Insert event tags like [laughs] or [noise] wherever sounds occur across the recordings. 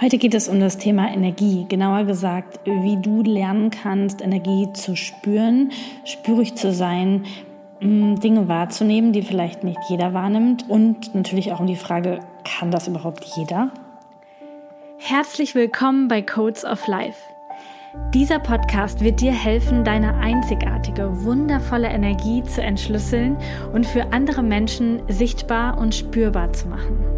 Heute geht es um das Thema Energie, genauer gesagt, wie du lernen kannst, Energie zu spüren, spürig zu sein, mm, Dinge wahrzunehmen, die vielleicht nicht jeder wahrnimmt und natürlich auch um die Frage, kann das überhaupt jeder? Herzlich willkommen bei Codes of Life. Dieser Podcast wird dir helfen, deine einzigartige, wundervolle Energie zu entschlüsseln und für andere Menschen sichtbar und spürbar zu machen.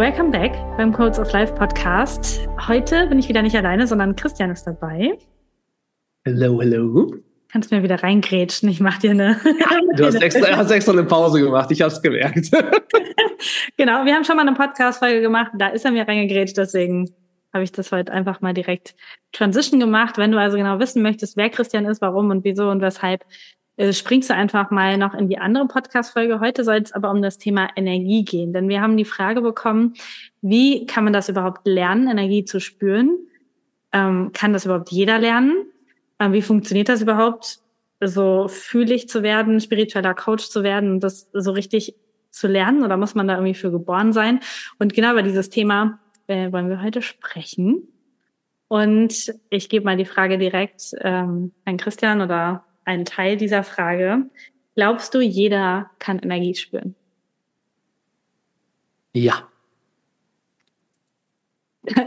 Welcome back beim Codes of Life Podcast. Heute bin ich wieder nicht alleine, sondern Christian ist dabei. Hello, hello. Kannst mir wieder reingrätschen. Ich mach dir eine. [laughs] du hast extra, hast extra eine Pause gemacht. Ich habe es gemerkt. [laughs] genau, wir haben schon mal eine Podcast-Folge gemacht. Da ist er mir reingegrätscht. Deswegen habe ich das heute einfach mal direkt Transition gemacht. Wenn du also genau wissen möchtest, wer Christian ist, warum und wieso und weshalb, springst du einfach mal noch in die andere Podcast-Folge. Heute soll es aber um das Thema Energie gehen, denn wir haben die Frage bekommen, wie kann man das überhaupt lernen, Energie zu spüren? Ähm, kann das überhaupt jeder lernen? Ähm, wie funktioniert das überhaupt, so fühlig zu werden, spiritueller Coach zu werden und das so richtig zu lernen? Oder muss man da irgendwie für geboren sein? Und genau über dieses Thema äh, wollen wir heute sprechen. Und ich gebe mal die Frage direkt ähm, an Christian oder ein Teil dieser Frage. Glaubst du, jeder kann Energie spüren? Ja.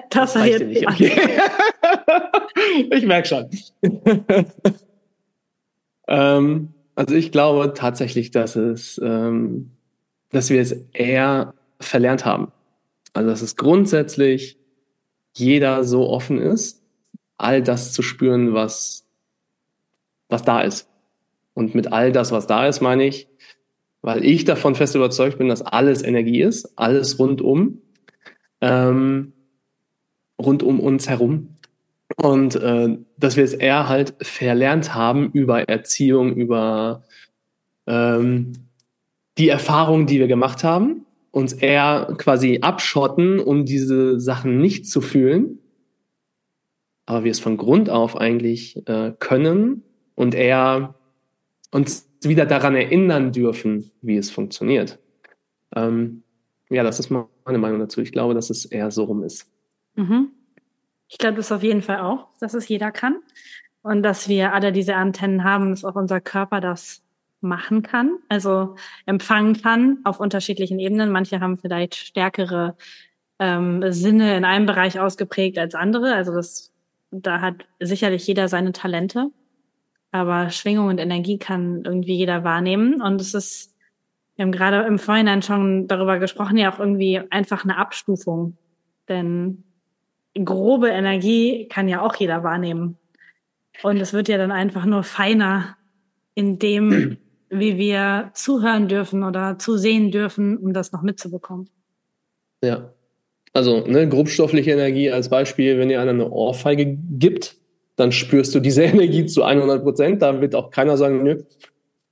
Das, war jetzt nicht. Okay. [laughs] ich merke schon. [laughs] ähm, also ich glaube tatsächlich, dass es, ähm, dass wir es eher verlernt haben. Also dass es grundsätzlich jeder so offen ist, all das zu spüren, was was da ist. Und mit all das, was da ist, meine ich, weil ich davon fest überzeugt bin, dass alles Energie ist, alles rundum, ähm, rund um uns herum. Und äh, dass wir es eher halt verlernt haben über Erziehung, über ähm, die Erfahrungen, die wir gemacht haben, uns eher quasi abschotten, um diese Sachen nicht zu fühlen, aber wir es von Grund auf eigentlich äh, können und eher uns wieder daran erinnern dürfen, wie es funktioniert. Ähm, ja, das ist meine Meinung dazu. Ich glaube, dass es eher so rum ist. Mhm. Ich glaube das auf jeden Fall auch, dass es jeder kann und dass wir alle diese Antennen haben, dass auch unser Körper das machen kann, also empfangen kann auf unterschiedlichen Ebenen. Manche haben vielleicht stärkere ähm, Sinne in einem Bereich ausgeprägt als andere. Also das, da hat sicherlich jeder seine Talente. Aber Schwingung und Energie kann irgendwie jeder wahrnehmen. Und es ist, wir haben gerade im Vorhinein schon darüber gesprochen, ja auch irgendwie einfach eine Abstufung. Denn grobe Energie kann ja auch jeder wahrnehmen. Und es wird ja dann einfach nur feiner in dem, [clears throat] wie wir zuhören dürfen oder zusehen dürfen, um das noch mitzubekommen. Ja. Also, ne, grobstoffliche Energie als Beispiel, wenn ihr einer eine Ohrfeige gibt, dann spürst du diese [laughs] Energie zu 100 Prozent. Da wird auch keiner sagen, nö,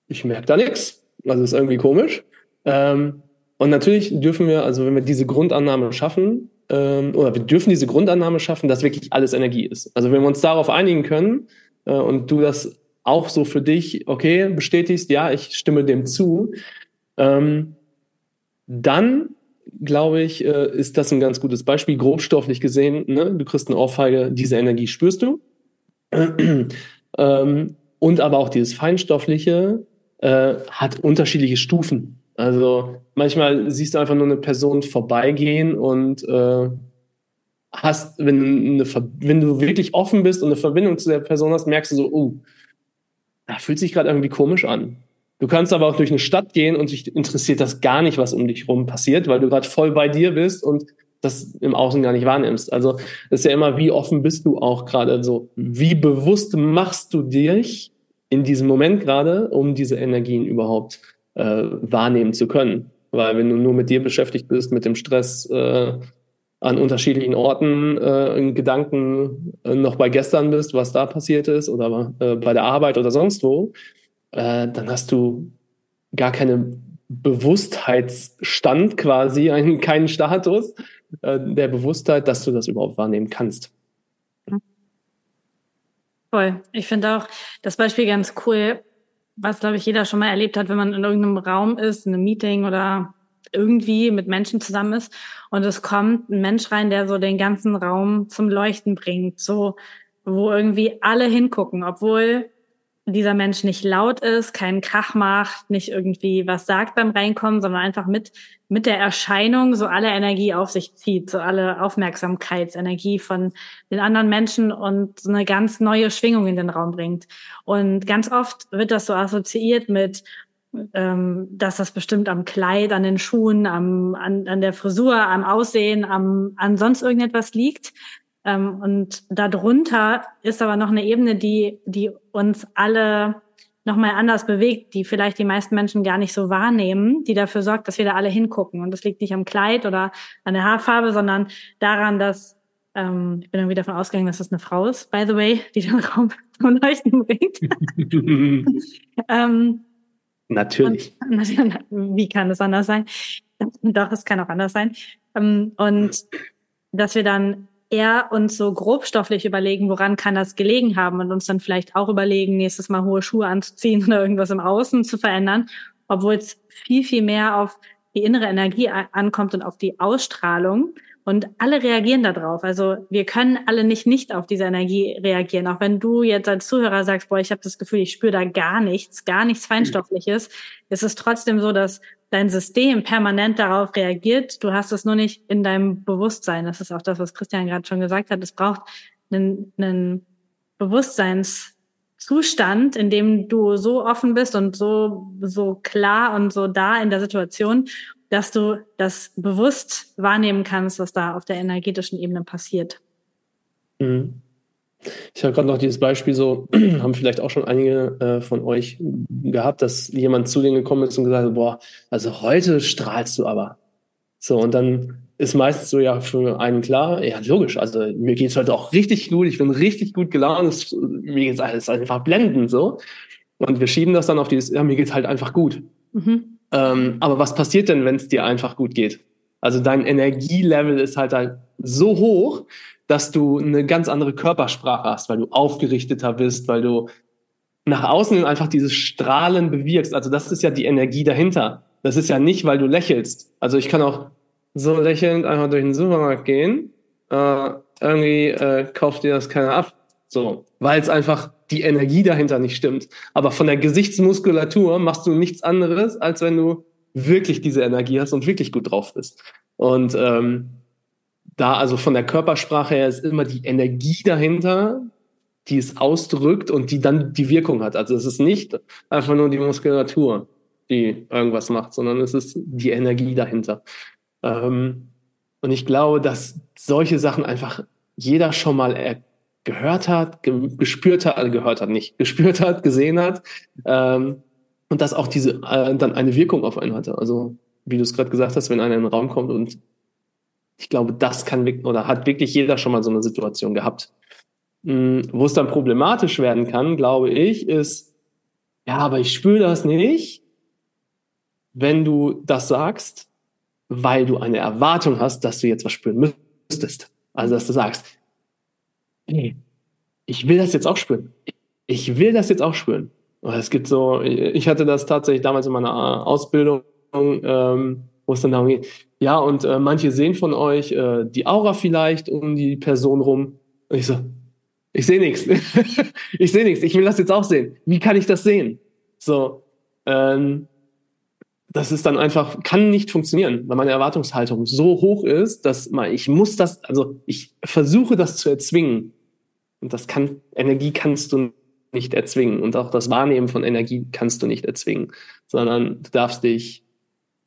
ich merke da nichts. Also ist irgendwie komisch. Ähm, und natürlich dürfen wir, also wenn wir diese Grundannahme schaffen, ähm, oder wir dürfen diese Grundannahme schaffen, dass wirklich alles Energie ist. Also wenn wir uns darauf einigen können äh, und du das auch so für dich, okay, bestätigst, ja, ich stimme dem zu, ähm, dann glaube ich, äh, ist das ein ganz gutes Beispiel, grobstofflich gesehen. Ne? Du kriegst eine Ohrfeige, diese Energie spürst du [clears throat] ähm, und aber auch dieses Feinstoffliche äh, hat unterschiedliche Stufen. Also manchmal siehst du einfach nur eine Person vorbeigehen und äh, hast, wenn, eine, wenn du wirklich offen bist und eine Verbindung zu der Person hast, merkst du so, oh, da fühlt sich gerade irgendwie komisch an. Du kannst aber auch durch eine Stadt gehen und dich interessiert das gar nicht, was um dich rum passiert, weil du gerade voll bei dir bist und das im Außen gar nicht wahrnimmst. Also ist ja immer, wie offen bist du auch gerade so, wie bewusst machst du dich in diesem Moment gerade, um diese Energien überhaupt äh, wahrnehmen zu können. Weil wenn du nur mit dir beschäftigt bist, mit dem Stress äh, an unterschiedlichen Orten äh, in Gedanken äh, noch bei gestern bist, was da passiert ist oder äh, bei der Arbeit oder sonst wo, äh, dann hast du gar keine Bewusstheitsstand quasi, einen, keinen Status äh, der Bewusstheit, dass du das überhaupt wahrnehmen kannst. Voll. Ich finde auch das Beispiel ganz cool, was, glaube ich, jeder schon mal erlebt hat, wenn man in irgendeinem Raum ist, in einem Meeting oder irgendwie mit Menschen zusammen ist und es kommt ein Mensch rein, der so den ganzen Raum zum Leuchten bringt, so wo irgendwie alle hingucken, obwohl dieser Mensch nicht laut ist, keinen Krach macht, nicht irgendwie was sagt beim Reinkommen, sondern einfach mit, mit der Erscheinung so alle Energie auf sich zieht, so alle Aufmerksamkeitsenergie von den anderen Menschen und so eine ganz neue Schwingung in den Raum bringt. Und ganz oft wird das so assoziiert mit, ähm, dass das bestimmt am Kleid, an den Schuhen, am, an, an der Frisur, am Aussehen, am, an sonst irgendetwas liegt. Ähm, und darunter ist aber noch eine Ebene, die, die uns alle nochmal anders bewegt, die vielleicht die meisten Menschen gar nicht so wahrnehmen, die dafür sorgt, dass wir da alle hingucken. Und das liegt nicht am Kleid oder an der Haarfarbe, sondern daran, dass ähm, ich bin irgendwie davon ausgegangen, dass das eine Frau ist, by the way, die den Raum [laughs] zum Leuchten bringt. [laughs] ähm, Natürlich. Und, [laughs] wie kann es anders sein? Doch, es kann auch anders sein. Ähm, und dass wir dann eher uns so grobstofflich überlegen, woran kann das gelegen haben und uns dann vielleicht auch überlegen, nächstes Mal hohe Schuhe anzuziehen [laughs] oder irgendwas im Außen zu verändern, obwohl es viel, viel mehr auf die innere Energie ankommt und auf die Ausstrahlung. Und alle reagieren darauf. Also wir können alle nicht nicht auf diese Energie reagieren. Auch wenn du jetzt als Zuhörer sagst, boah, ich habe das Gefühl, ich spüre da gar nichts, gar nichts Feinstoffliches, ist es trotzdem so, dass dein System permanent darauf reagiert. Du hast es nur nicht in deinem Bewusstsein. Das ist auch das, was Christian gerade schon gesagt hat. Es braucht einen, einen Bewusstseinszustand, in dem du so offen bist und so, so klar und so da in der Situation, dass du das bewusst wahrnehmen kannst, was da auf der energetischen Ebene passiert. Mhm. Ich habe gerade noch dieses Beispiel so, [clears throat] haben vielleicht auch schon einige äh, von euch gehabt, dass jemand zu denen gekommen ist und gesagt hat, boah, also heute strahlst du aber. So, und dann ist meistens so ja für einen klar, ja, logisch, also mir geht's heute auch richtig gut, ich bin richtig gut gelaunt, mir geht's alles einfach blendend so. Und wir schieben das dann auf dieses, ja, mir geht's halt einfach gut. Mhm. Ähm, aber was passiert denn, wenn es dir einfach gut geht? Also dein Energielevel ist halt, halt so hoch, dass du eine ganz andere Körpersprache hast, weil du aufgerichteter bist, weil du nach außen einfach dieses Strahlen bewirkst. Also das ist ja die Energie dahinter. Das ist ja nicht, weil du lächelst. Also ich kann auch so lächelnd einfach durch den Supermarkt gehen. Äh, irgendwie äh, kauft dir das keiner ab. So, weil es einfach die Energie dahinter nicht stimmt. Aber von der Gesichtsmuskulatur machst du nichts anderes, als wenn du wirklich diese Energie hast und wirklich gut drauf bist. Und ähm, da also von der Körpersprache her ist immer die Energie dahinter, die es ausdrückt und die dann die Wirkung hat. Also es ist nicht einfach nur die Muskulatur, die irgendwas macht, sondern es ist die Energie dahinter. Ähm, und ich glaube, dass solche Sachen einfach jeder schon mal gehört hat, ge gespürt hat, also gehört hat nicht, [laughs] gespürt hat, gesehen hat ähm, und dass auch diese äh, dann eine Wirkung auf einen hatte. Also wie du es gerade gesagt hast, wenn einer in den Raum kommt und ich glaube, das kann oder hat wirklich jeder schon mal so eine Situation gehabt. Hm, wo es dann problematisch werden kann, glaube ich, ist, ja, aber ich spüre das nicht, wenn du das sagst, weil du eine Erwartung hast, dass du jetzt was spüren müsstest. Also, dass du sagst, nee, ich will das jetzt auch spüren. Ich will das jetzt auch spüren. Es gibt so, ich hatte das tatsächlich damals in meiner Ausbildung, ähm, wo es dann darum geht, ja, und äh, manche sehen von euch äh, die Aura vielleicht um die Person rum. Und ich so, ich sehe nichts. [laughs] ich sehe nichts. Ich will das jetzt auch sehen. Wie kann ich das sehen? So, ähm, das ist dann einfach, kann nicht funktionieren, weil meine Erwartungshaltung so hoch ist, dass man, ich muss das, also ich versuche das zu erzwingen. Und das kann, Energie kannst du nicht erzwingen. Und auch das Wahrnehmen von Energie kannst du nicht erzwingen, sondern du darfst dich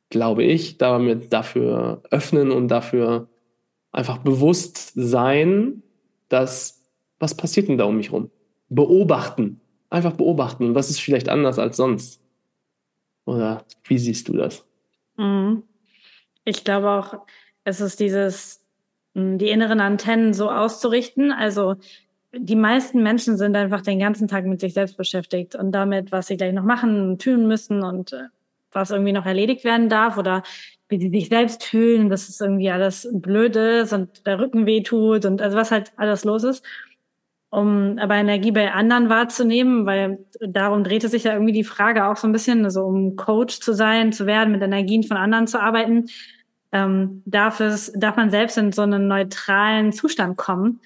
glaube ich, damit dafür öffnen und dafür einfach bewusst sein, dass was passiert denn da um mich rum? Beobachten. einfach beobachten. Was ist vielleicht anders als sonst? Oder wie siehst du das? Mhm. Ich glaube auch, es ist dieses, die inneren Antennen so auszurichten. Also die meisten Menschen sind einfach den ganzen Tag mit sich selbst beschäftigt und damit, was sie gleich noch machen und tun müssen und äh, was irgendwie noch erledigt werden darf oder wie sie sich selbst fühlen, dass es irgendwie alles blöd ist und der Rücken weh tut und also was halt alles los ist. Um aber Energie bei anderen wahrzunehmen, weil darum drehte sich ja irgendwie die Frage auch so ein bisschen, also um Coach zu sein, zu werden, mit Energien von anderen zu arbeiten, ähm, darf es, darf man selbst in so einen neutralen Zustand kommen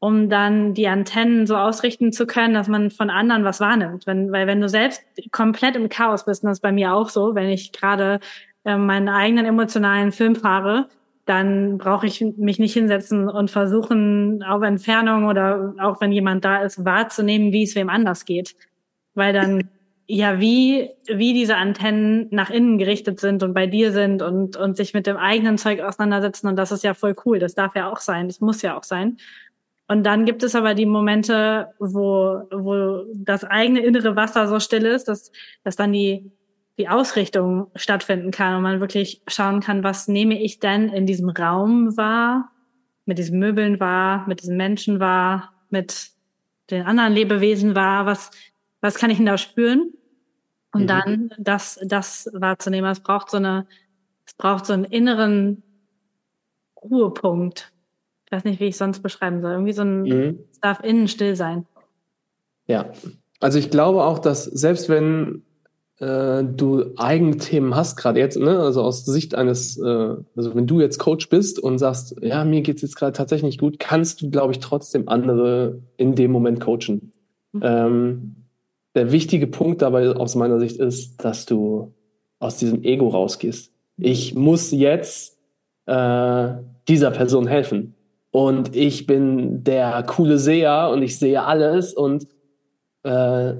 um dann die Antennen so ausrichten zu können, dass man von anderen was wahrnimmt. Wenn, weil wenn du selbst komplett im Chaos bist, und das ist bei mir auch so, wenn ich gerade äh, meinen eigenen emotionalen Film fahre, dann brauche ich mich nicht hinsetzen und versuchen, auf Entfernung oder auch wenn jemand da ist, wahrzunehmen, wie es wem anders geht. Weil dann [laughs] ja, wie, wie diese Antennen nach innen gerichtet sind und bei dir sind und, und sich mit dem eigenen Zeug auseinandersetzen. Und das ist ja voll cool. Das darf ja auch sein. Das muss ja auch sein. Und dann gibt es aber die Momente, wo, wo das eigene innere Wasser so still ist, dass, dass dann die, die Ausrichtung stattfinden kann und man wirklich schauen kann, was nehme ich denn in diesem Raum wahr, mit diesen Möbeln wahr, mit diesen Menschen wahr, mit den anderen Lebewesen wahr, was, was kann ich denn da spüren? Und mhm. dann das, das wahrzunehmen. Es braucht so eine, es braucht so einen inneren Ruhepunkt, ich weiß nicht, wie ich sonst beschreiben soll. Irgendwie so ein, mhm. es darf innen still sein. Ja, also ich glaube auch, dass selbst wenn äh, du eigene Themen hast, gerade jetzt, ne, also aus Sicht eines, äh, also wenn du jetzt Coach bist und sagst, ja, mir geht's jetzt gerade tatsächlich nicht gut, kannst du, glaube ich, trotzdem andere in dem Moment coachen. Mhm. Ähm, der wichtige Punkt dabei aus meiner Sicht ist, dass du aus diesem Ego rausgehst. Ich muss jetzt äh, dieser Person helfen und ich bin der coole Seher und ich sehe alles und äh,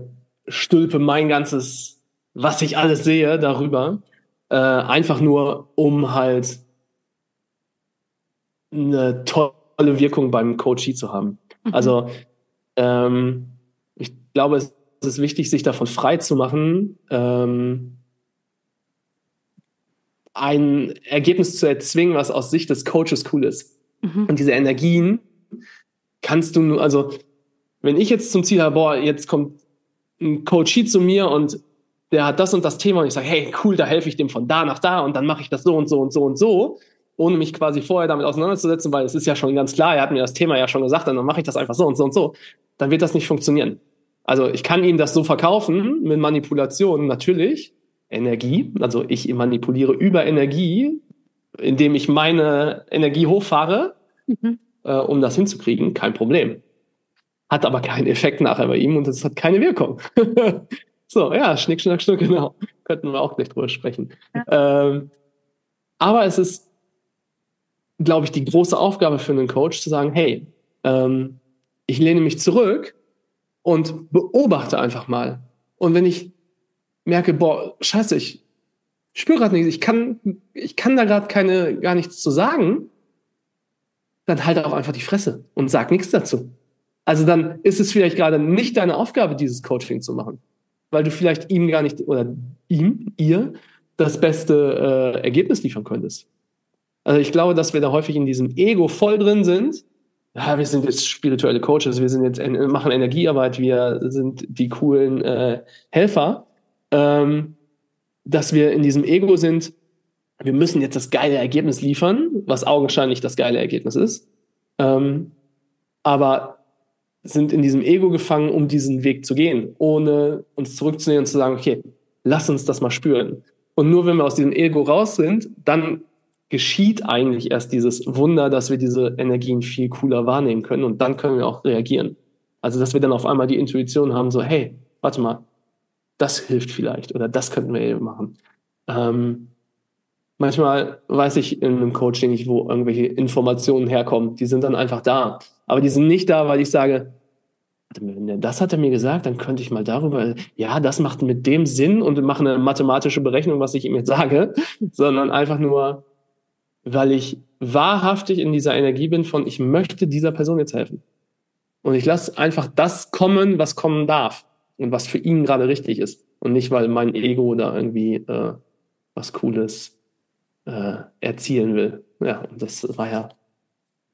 stülpe mein ganzes, was ich alles sehe, darüber. Äh, einfach nur, um halt eine tolle Wirkung beim Coachie zu haben. Mhm. Also ähm, ich glaube, es ist wichtig, sich davon frei zu machen, ähm, ein Ergebnis zu erzwingen, was aus Sicht des Coaches cool ist. Mhm. Und diese Energien kannst du nur, also wenn ich jetzt zum Ziel habe, boah, jetzt kommt ein Coach zu mir und der hat das und das Thema und ich sage, hey, cool, da helfe ich dem von da nach da und dann mache ich das so und so und so und so, ohne mich quasi vorher damit auseinanderzusetzen, weil es ist ja schon ganz klar, er hat mir das Thema ja schon gesagt, dann mache ich das einfach so und so und so, dann wird das nicht funktionieren. Also ich kann ihm das so verkaufen mit Manipulation natürlich, Energie, also ich manipuliere über Energie, indem ich meine Energie hochfahre, mhm. äh, um das hinzukriegen, kein Problem. Hat aber keinen Effekt nachher bei ihm und es hat keine Wirkung. [laughs] so, ja, Schnick, Schnack, Schnuck, genau. Könnten wir auch gleich drüber sprechen. Ja. Ähm, aber es ist, glaube ich, die große Aufgabe für einen Coach zu sagen, hey, ähm, ich lehne mich zurück und beobachte einfach mal. Und wenn ich merke, boah, scheiße, ich ich spüre gerade nichts, ich kann, ich kann da gerade keine, gar nichts zu sagen, dann halt auch einfach die Fresse und sag nichts dazu. Also dann ist es vielleicht gerade nicht deine Aufgabe, dieses Coaching zu machen, weil du vielleicht ihm gar nicht oder ihm, ihr das beste äh, Ergebnis liefern könntest. Also ich glaube, dass wir da häufig in diesem Ego voll drin sind. Ja, wir sind jetzt spirituelle Coaches, wir sind jetzt machen Energiearbeit, wir sind die coolen äh, Helfer. Ähm, dass wir in diesem Ego sind, wir müssen jetzt das geile Ergebnis liefern, was augenscheinlich das geile Ergebnis ist. Ähm, aber sind in diesem Ego gefangen, um diesen Weg zu gehen, ohne uns zurückzunehmen und zu sagen, okay, lass uns das mal spüren. Und nur wenn wir aus diesem Ego raus sind, dann geschieht eigentlich erst dieses Wunder, dass wir diese Energien viel cooler wahrnehmen können und dann können wir auch reagieren. Also, dass wir dann auf einmal die Intuition haben, so, hey, warte mal, das hilft vielleicht oder das könnten wir eben machen. Ähm, manchmal weiß ich in einem Coaching nicht, wo irgendwelche Informationen herkommen. Die sind dann einfach da. Aber die sind nicht da, weil ich sage, das hat er mir gesagt, dann könnte ich mal darüber, ja, das macht mit dem Sinn und wir machen eine mathematische Berechnung, was ich ihm jetzt sage, [laughs] sondern einfach nur, weil ich wahrhaftig in dieser Energie bin von, ich möchte dieser Person jetzt helfen. Und ich lasse einfach das kommen, was kommen darf. Und was für ihn gerade richtig ist. Und nicht, weil mein Ego da irgendwie äh, was Cooles äh, erzielen will. Ja, und das war ja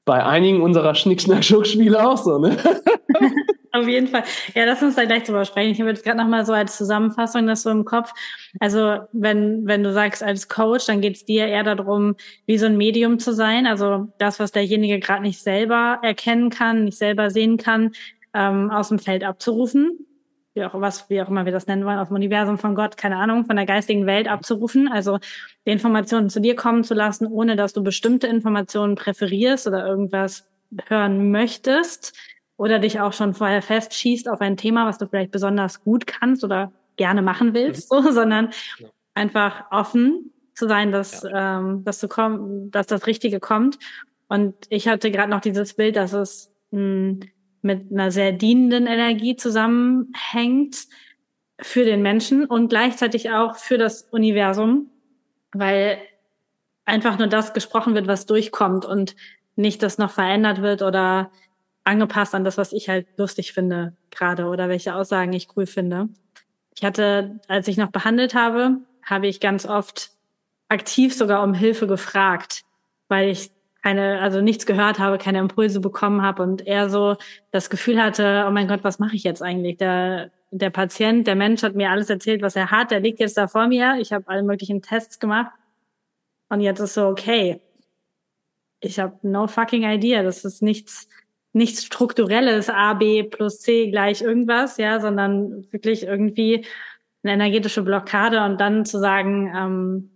bei einigen unserer Schnick-Schnack-Schuck-Spiele auch so, ne? [laughs] Auf jeden Fall. Ja, lass uns da gleich drüber sprechen. Ich habe jetzt gerade nochmal so als Zusammenfassung das so im Kopf. Also wenn, wenn du sagst als Coach, dann geht es dir eher darum, wie so ein Medium zu sein. Also das, was derjenige gerade nicht selber erkennen kann, nicht selber sehen kann, ähm, aus dem Feld abzurufen. Wie auch, was, wie auch immer wir das nennen wollen, aus dem Universum von Gott, keine Ahnung, von der geistigen Welt abzurufen. Also die Informationen zu dir kommen zu lassen, ohne dass du bestimmte Informationen präferierst oder irgendwas hören möchtest oder dich auch schon vorher festschießt auf ein Thema, was du vielleicht besonders gut kannst oder gerne machen willst, mhm. so, sondern ja. einfach offen zu sein, dass, ja. ähm, dass du komm, dass das Richtige kommt. Und ich hatte gerade noch dieses Bild, dass es mh, hm, mit einer sehr dienenden Energie zusammenhängt für den Menschen und gleichzeitig auch für das Universum, weil einfach nur das gesprochen wird, was durchkommt und nicht das noch verändert wird oder angepasst an das, was ich halt lustig finde gerade oder welche Aussagen ich cool finde. Ich hatte, als ich noch behandelt habe, habe ich ganz oft aktiv sogar um Hilfe gefragt, weil ich keine, also nichts gehört habe, keine Impulse bekommen habe und eher so das Gefühl hatte, oh mein Gott, was mache ich jetzt eigentlich? Der, der Patient, der Mensch hat mir alles erzählt, was er hat, der liegt jetzt da vor mir, ich habe alle möglichen Tests gemacht. Und jetzt ist so, okay, ich habe no fucking idea, das ist nichts, nichts strukturelles A, B plus C gleich irgendwas, ja, sondern wirklich irgendwie eine energetische Blockade. Und dann zu sagen, ähm,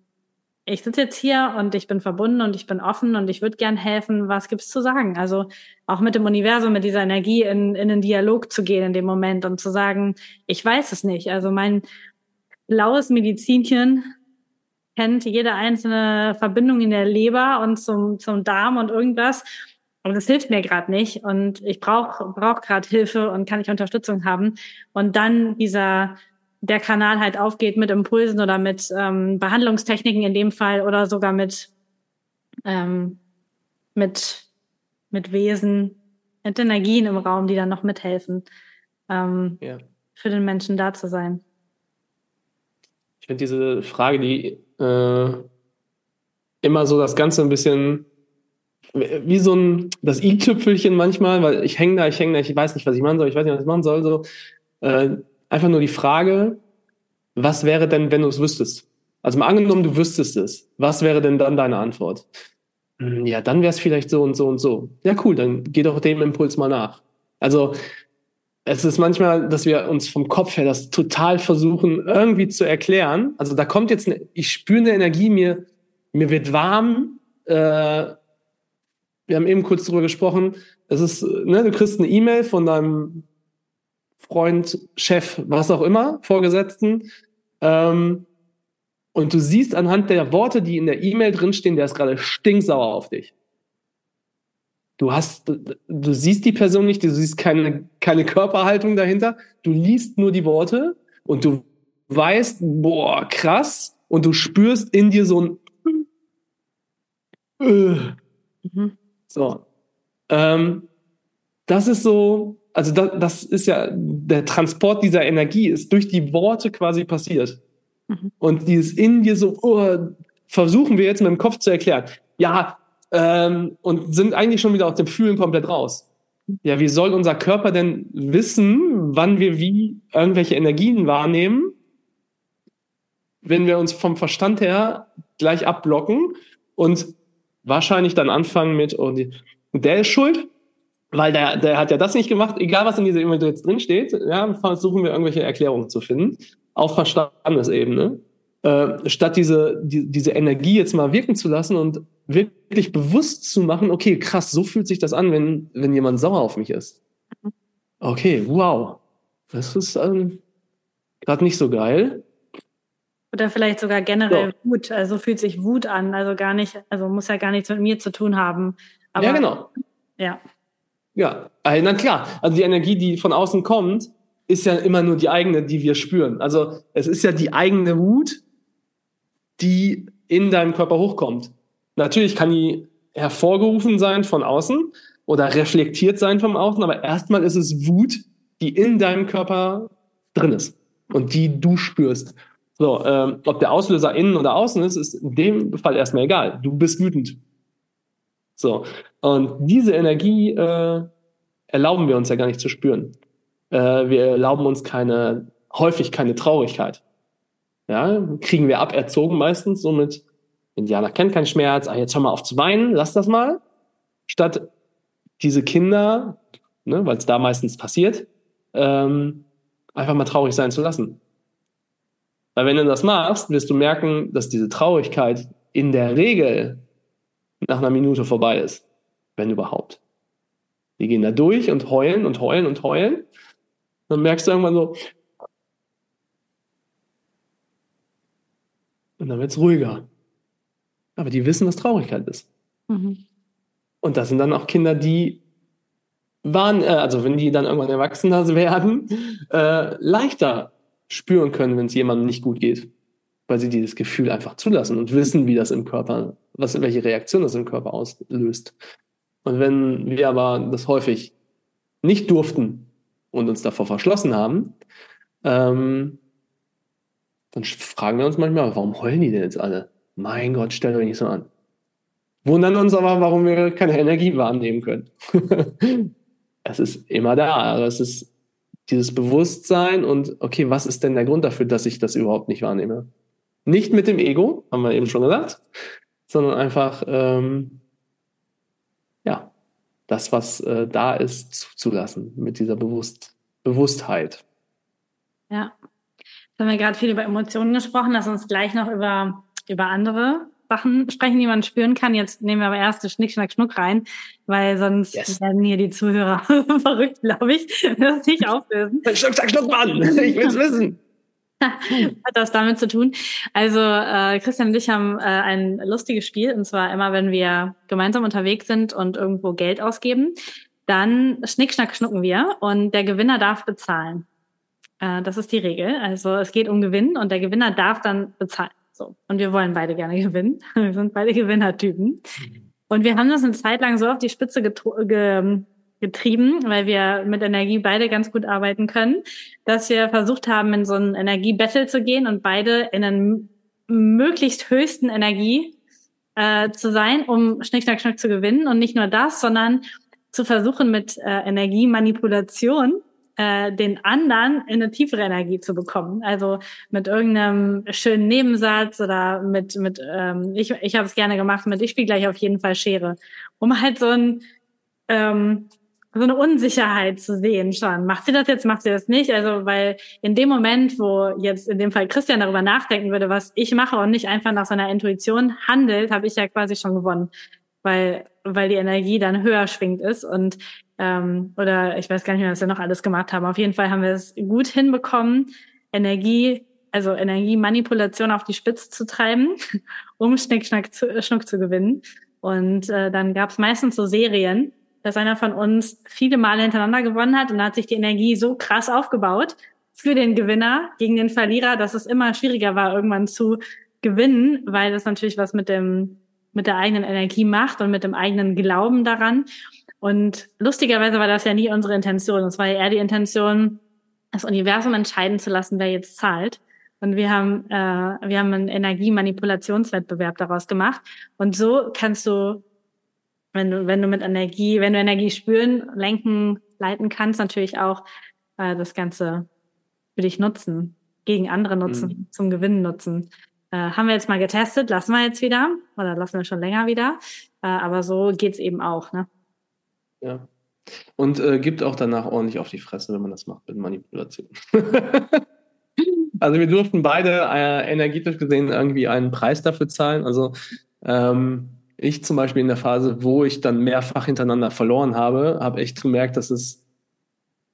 ich sitze jetzt hier und ich bin verbunden und ich bin offen und ich würde gern helfen, was gibt's zu sagen? Also auch mit dem Universum, mit dieser Energie in, in einen Dialog zu gehen in dem Moment und zu sagen, ich weiß es nicht. Also mein blaues Medizinchen kennt jede einzelne Verbindung in der Leber und zum, zum Darm und irgendwas und das hilft mir gerade nicht und ich brauche brauch gerade Hilfe und kann ich Unterstützung haben. Und dann dieser der Kanal halt aufgeht mit Impulsen oder mit ähm, Behandlungstechniken in dem Fall oder sogar mit ähm, mit mit Wesen, mit Energien im Raum, die dann noch mithelfen, ähm, ja. für den Menschen da zu sein. Ich finde diese Frage, die äh, immer so das Ganze ein bisschen wie so ein, das i-Tüpfelchen manchmal, weil ich hänge da, ich hänge da, ich weiß nicht, was ich machen soll, ich weiß nicht, was ich machen soll, so. Äh, einfach nur die Frage, was wäre denn, wenn du es wüsstest? Also mal angenommen, du wüsstest es. Was wäre denn dann deine Antwort? Hm, ja, dann wäre es vielleicht so und so und so. Ja, cool, dann geh doch dem Impuls mal nach. Also es ist manchmal, dass wir uns vom Kopf her das total versuchen, irgendwie zu erklären. Also da kommt jetzt, eine, ich spüre eine Energie, mir, mir wird warm, äh, wir haben eben kurz darüber gesprochen, es ist, ne, du kriegst eine E-Mail von deinem Freund, Chef, was auch immer, Vorgesetzten, ähm, und du siehst anhand der Worte, die in der E-Mail drinstehen, der ist gerade stinksauer auf dich. Du hast, du siehst die Person nicht, du siehst keine, keine Körperhaltung dahinter, du liest nur die Worte und du weißt, boah, krass, und du spürst in dir so ein, mhm. So. Ähm, das ist so, also das, das ist ja, der Transport dieser Energie ist durch die Worte quasi passiert. Mhm. Und dieses in dir so, oh, versuchen wir jetzt mit dem Kopf zu erklären. Ja, ähm, und sind eigentlich schon wieder aus dem Fühlen komplett raus. Ja, wie soll unser Körper denn wissen, wann wir wie irgendwelche Energien wahrnehmen, wenn wir uns vom Verstand her gleich abblocken und wahrscheinlich dann anfangen mit, oh, der ist schuld, weil der, der hat ja das nicht gemacht, egal was in dieser E-Mail jetzt drin steht, ja, versuchen wir irgendwelche Erklärungen zu finden, auf Verstandesebene, äh, statt diese, die, diese Energie jetzt mal wirken zu lassen und wirklich bewusst zu machen, okay, krass, so fühlt sich das an, wenn, wenn jemand sauer auf mich ist. Okay, wow. Das ist ähm, gerade nicht so geil. Oder vielleicht sogar generell ja. Wut. Also fühlt sich Wut an. Also gar nicht, also muss ja gar nichts mit mir zu tun haben. Aber, ja, genau. Ja. Ja, also, na klar. Also die Energie, die von außen kommt, ist ja immer nur die eigene, die wir spüren. Also es ist ja die eigene Wut, die in deinem Körper hochkommt. Natürlich kann die hervorgerufen sein von außen oder reflektiert sein vom Außen, aber erstmal ist es Wut, die in deinem Körper drin ist und die du spürst. So, ähm, ob der Auslöser innen oder außen ist, ist in dem Fall erstmal egal. Du bist wütend. So, und diese Energie äh, erlauben wir uns ja gar nicht zu spüren. Äh, wir erlauben uns keine, häufig keine Traurigkeit. Ja, kriegen wir aberzogen meistens, so mit Indianer kennt keinen Schmerz, ah, jetzt hör mal auf zu weinen, lass das mal. Statt diese Kinder, ne, weil es da meistens passiert, ähm, einfach mal traurig sein zu lassen. Weil wenn du das machst, wirst du merken, dass diese Traurigkeit in der Regel nach einer Minute vorbei ist, wenn überhaupt. Die gehen da durch und heulen und heulen und heulen. Dann merkst du irgendwann so, und dann wird's ruhiger. Aber die wissen, was Traurigkeit ist. Mhm. Und das sind dann auch Kinder, die waren, äh, also wenn die dann irgendwann Erwachsener [laughs] werden, äh, leichter spüren können, wenn es jemandem nicht gut geht. Weil sie dieses Gefühl einfach zulassen und wissen, wie das im Körper, was, welche Reaktion das im Körper auslöst. Und wenn wir aber das häufig nicht durften und uns davor verschlossen haben, ähm, dann fragen wir uns manchmal, warum heulen die denn jetzt alle? Mein Gott, stellt euch nicht so an. Wundern uns aber, warum wir keine Energie wahrnehmen können. [laughs] es ist immer da. Also es ist dieses Bewusstsein und okay, was ist denn der Grund dafür, dass ich das überhaupt nicht wahrnehme? Nicht mit dem Ego, haben wir eben schon gesagt, sondern einfach ähm, ja das, was äh, da ist, zuzulassen mit dieser Bewusst Bewusstheit. Ja, Jetzt haben wir gerade viel über Emotionen gesprochen. Lass uns gleich noch über über andere Sachen sprechen, die man spüren kann. Jetzt nehmen wir aber erst das Schnick, Schnack, Schnuck rein, weil sonst yes. werden hier die Zuhörer [laughs] verrückt, glaube ich, das nicht auflösen. Schnuck, Schnack, Schnuck, Mann! Ich will's [laughs] wissen! [laughs] Hat das damit zu tun? Also äh, Christian und ich haben äh, ein lustiges Spiel, und zwar immer, wenn wir gemeinsam unterwegs sind und irgendwo Geld ausgeben, dann schnick, schnack, schnucken wir und der Gewinner darf bezahlen. Äh, das ist die Regel. Also es geht um Gewinn und der Gewinner darf dann bezahlen. So. Und wir wollen beide gerne gewinnen. [laughs] Wir sind beide Gewinnertypen. Und wir haben das eine Zeit lang so auf die Spitze ge getrieben, weil wir mit Energie beide ganz gut arbeiten können, dass wir versucht haben, in so ein Energiebattle zu gehen und beide in einen möglichst höchsten Energie äh, zu sein, um Schnick, Schnack, Schnack zu gewinnen. Und nicht nur das, sondern zu versuchen, mit äh, Energiemanipulation äh, den anderen in eine tiefere Energie zu bekommen. Also mit irgendeinem schönen Nebensatz oder mit, mit ähm, ich, ich habe es gerne gemacht mit, ich spiele gleich auf jeden Fall Schere. Um halt so ein ähm, so eine Unsicherheit zu sehen schon. Macht sie das jetzt, macht sie das nicht? Also, weil in dem Moment, wo jetzt in dem Fall Christian darüber nachdenken würde, was ich mache und nicht einfach nach seiner Intuition handelt, habe ich ja quasi schon gewonnen. Weil, weil die Energie dann höher schwingt ist. Und ähm, oder ich weiß gar nicht mehr, was wir noch alles gemacht haben. Auf jeden Fall haben wir es gut hinbekommen, Energie, also Energiemanipulation auf die Spitze zu treiben, [laughs] um Schnick, Schnack, zu, Schnuck zu gewinnen. Und äh, dann gab es meistens so Serien, dass einer von uns viele Male hintereinander gewonnen hat und da hat sich die Energie so krass aufgebaut für den Gewinner gegen den Verlierer, dass es immer schwieriger war, irgendwann zu gewinnen, weil das natürlich was mit dem mit der eigenen Energie macht und mit dem eigenen Glauben daran. Und lustigerweise war das ja nie unsere Intention. Es war ja eher die Intention, das Universum entscheiden zu lassen, wer jetzt zahlt. Und wir haben, äh, wir haben einen Energiemanipulationswettbewerb daraus gemacht. Und so kannst du, wenn du, wenn du mit Energie, wenn du Energie spüren, lenken, leiten kannst, natürlich auch äh, das Ganze für dich nutzen, gegen andere nutzen, mhm. zum Gewinnen nutzen. Äh, haben wir jetzt mal getestet, lassen wir jetzt wieder oder lassen wir schon länger wieder. Äh, aber so geht's eben auch. Ne? Ja. Und äh, gibt auch danach ordentlich auf die Fresse, wenn man das macht mit Manipulation. [laughs] also wir durften beide äh, energetisch gesehen irgendwie einen Preis dafür zahlen. Also ähm, ich zum Beispiel in der Phase, wo ich dann mehrfach hintereinander verloren habe, habe echt gemerkt, dass es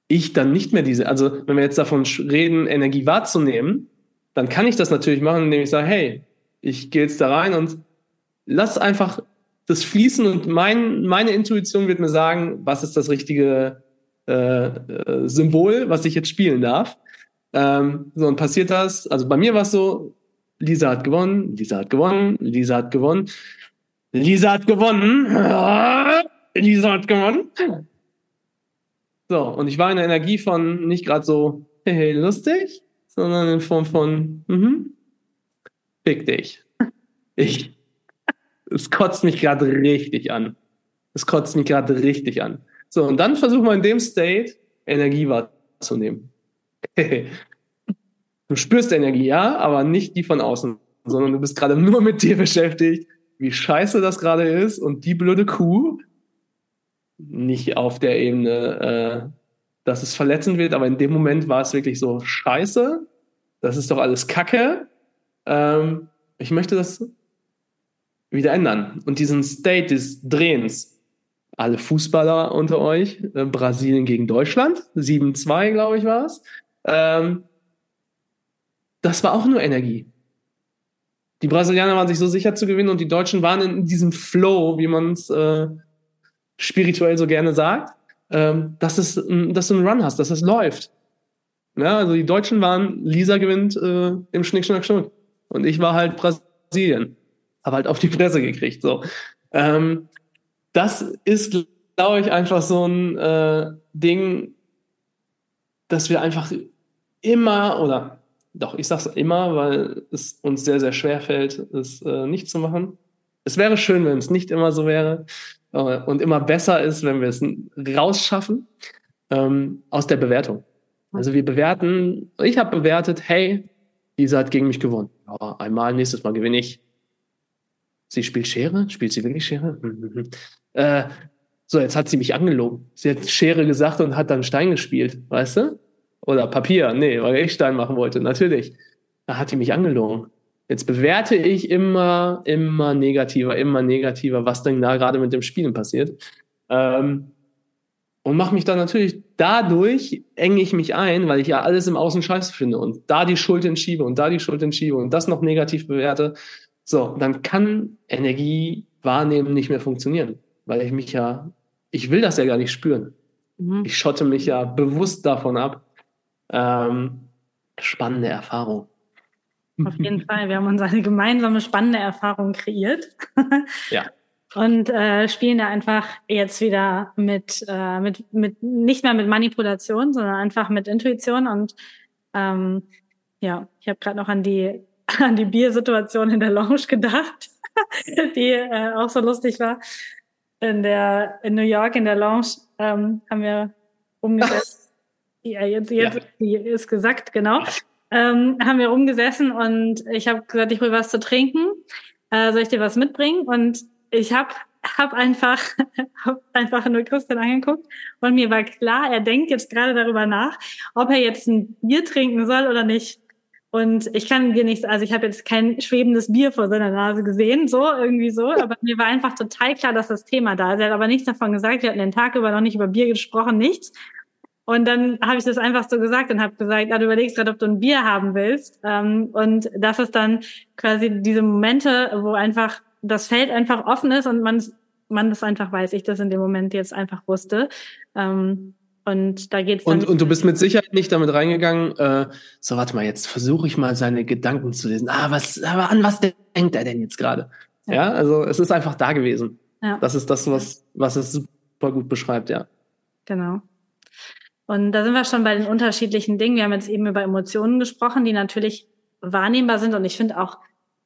ich dann nicht mehr diese, also wenn wir jetzt davon reden, Energie wahrzunehmen, dann kann ich das natürlich machen, indem ich sage, hey, ich gehe jetzt da rein und lass einfach das Fließen und mein, meine Intuition wird mir sagen, was ist das richtige äh, äh, Symbol, was ich jetzt spielen darf. Ähm, so, und passiert das, also bei mir war es so, Lisa hat gewonnen, Lisa hat gewonnen, Lisa hat gewonnen, Lisa hat gewonnen, [laughs] Lisa hat gewonnen. So, und ich war in der Energie von nicht gerade so hey, lustig, sondern in Form von, mhm, fick dich. Ich, es kotzt mich gerade richtig an. Es kotzt mich gerade richtig an. So, und dann versuchen wir in dem State Energie wahrzunehmen. [laughs] du spürst Energie, ja, aber nicht die von außen, sondern du bist gerade nur mit dir beschäftigt, wie scheiße das gerade ist und die blöde Kuh. Nicht auf der Ebene, äh, dass es verletzend wird, aber in dem Moment war es wirklich so scheiße. Das ist doch alles Kacke. Ähm, ich möchte das wieder ändern. Und diesen State des Drehens, alle Fußballer unter euch, äh, Brasilien gegen Deutschland, 7-2, glaube ich, war es. Ähm, das war auch nur Energie. Die Brasilianer waren sich so sicher zu gewinnen und die Deutschen waren in diesem Flow, wie man es äh, spirituell so gerne sagt, ähm, dass, es, dass du einen Run hast, dass es läuft. Ja, also die Deutschen waren, Lisa gewinnt äh, im Schnick, Schnack, Schnuck. Und ich war halt Brasilien. Habe halt auf die Fresse gekriegt. So. Ähm, das ist, glaube ich, einfach so ein äh, Ding, dass wir einfach immer oder doch, ich sage es immer, weil es uns sehr, sehr schwer fällt, es äh, nicht zu machen. Es wäre schön, wenn es nicht immer so wäre äh, und immer besser ist, wenn wir es rausschaffen ähm, aus der Bewertung. Also wir bewerten, ich habe bewertet, hey, Lisa hat gegen mich gewonnen. Ja, einmal, nächstes Mal gewinne ich. Sie spielt Schere? Spielt sie wirklich Schere? äh, so, jetzt hat sie mich angelogen. Sie hat Schere gesagt und hat dann Stein gespielt, weißt du? Oder Papier. Nee, weil ich Stein machen wollte, natürlich. Da hat sie mich angelogen. Jetzt bewerte ich immer, immer negativer, immer negativer, was denn da gerade mit dem Spielen passiert. Ähm, und mache mich dann natürlich dadurch, enge ich mich ein, weil ich ja alles im Außen scheiße finde und da die Schuld entschiebe und da die Schuld entschiebe und das noch negativ bewerte. So, dann kann Energie wahrnehmen nicht mehr funktionieren weil ich mich ja, ich will das ja gar nicht spüren. Mhm. Ich schotte mich ja bewusst davon ab. Ähm, spannende Erfahrung. Auf jeden Fall. Wir haben uns eine gemeinsame spannende Erfahrung kreiert. [laughs] ja. Und äh, spielen da einfach jetzt wieder mit, äh, mit, mit, nicht mehr mit Manipulation, sondern einfach mit Intuition. Und ähm, ja, ich habe gerade noch an die, [laughs] an die Biersituation in der Lounge gedacht, [laughs] die äh, auch so lustig war in der in New York in der Lounge ähm, haben wir umgesetzt. Ja, jetzt, jetzt ja. ist gesagt, genau. Ähm, haben wir umgesessen und ich habe gesagt, ich will was zu trinken. Äh, soll ich dir was mitbringen? Und ich habe hab einfach, [laughs] hab einfach nur Christian angeguckt und mir war klar, er denkt jetzt gerade darüber nach, ob er jetzt ein Bier trinken soll oder nicht. Und ich kann dir nichts, also ich habe jetzt kein schwebendes Bier vor seiner Nase gesehen, so irgendwie so, [laughs] aber mir war einfach total klar, dass das Thema da ist. Er hat aber nichts davon gesagt, wir hatten den Tag über noch nicht über Bier gesprochen, nichts. Und dann habe ich das einfach so gesagt und habe gesagt, ah, du überlegst gerade, ob du ein Bier haben willst. Ähm, und das ist dann quasi diese Momente, wo einfach das Feld einfach offen ist und man man das einfach weiß, ich das in dem Moment jetzt einfach wusste. Ähm, und da geht's dann. Und, und du bist mit Sicherheit nicht damit reingegangen, äh, so warte mal, jetzt versuche ich mal seine Gedanken zu lesen. Ah, was, aber an was denkt er denn jetzt gerade? Ja. ja. also es ist einfach da gewesen. Ja. Das ist das, was, was es super gut beschreibt, ja. Genau. Und da sind wir schon bei den unterschiedlichen Dingen. Wir haben jetzt eben über Emotionen gesprochen, die natürlich wahrnehmbar sind. Und ich finde auch,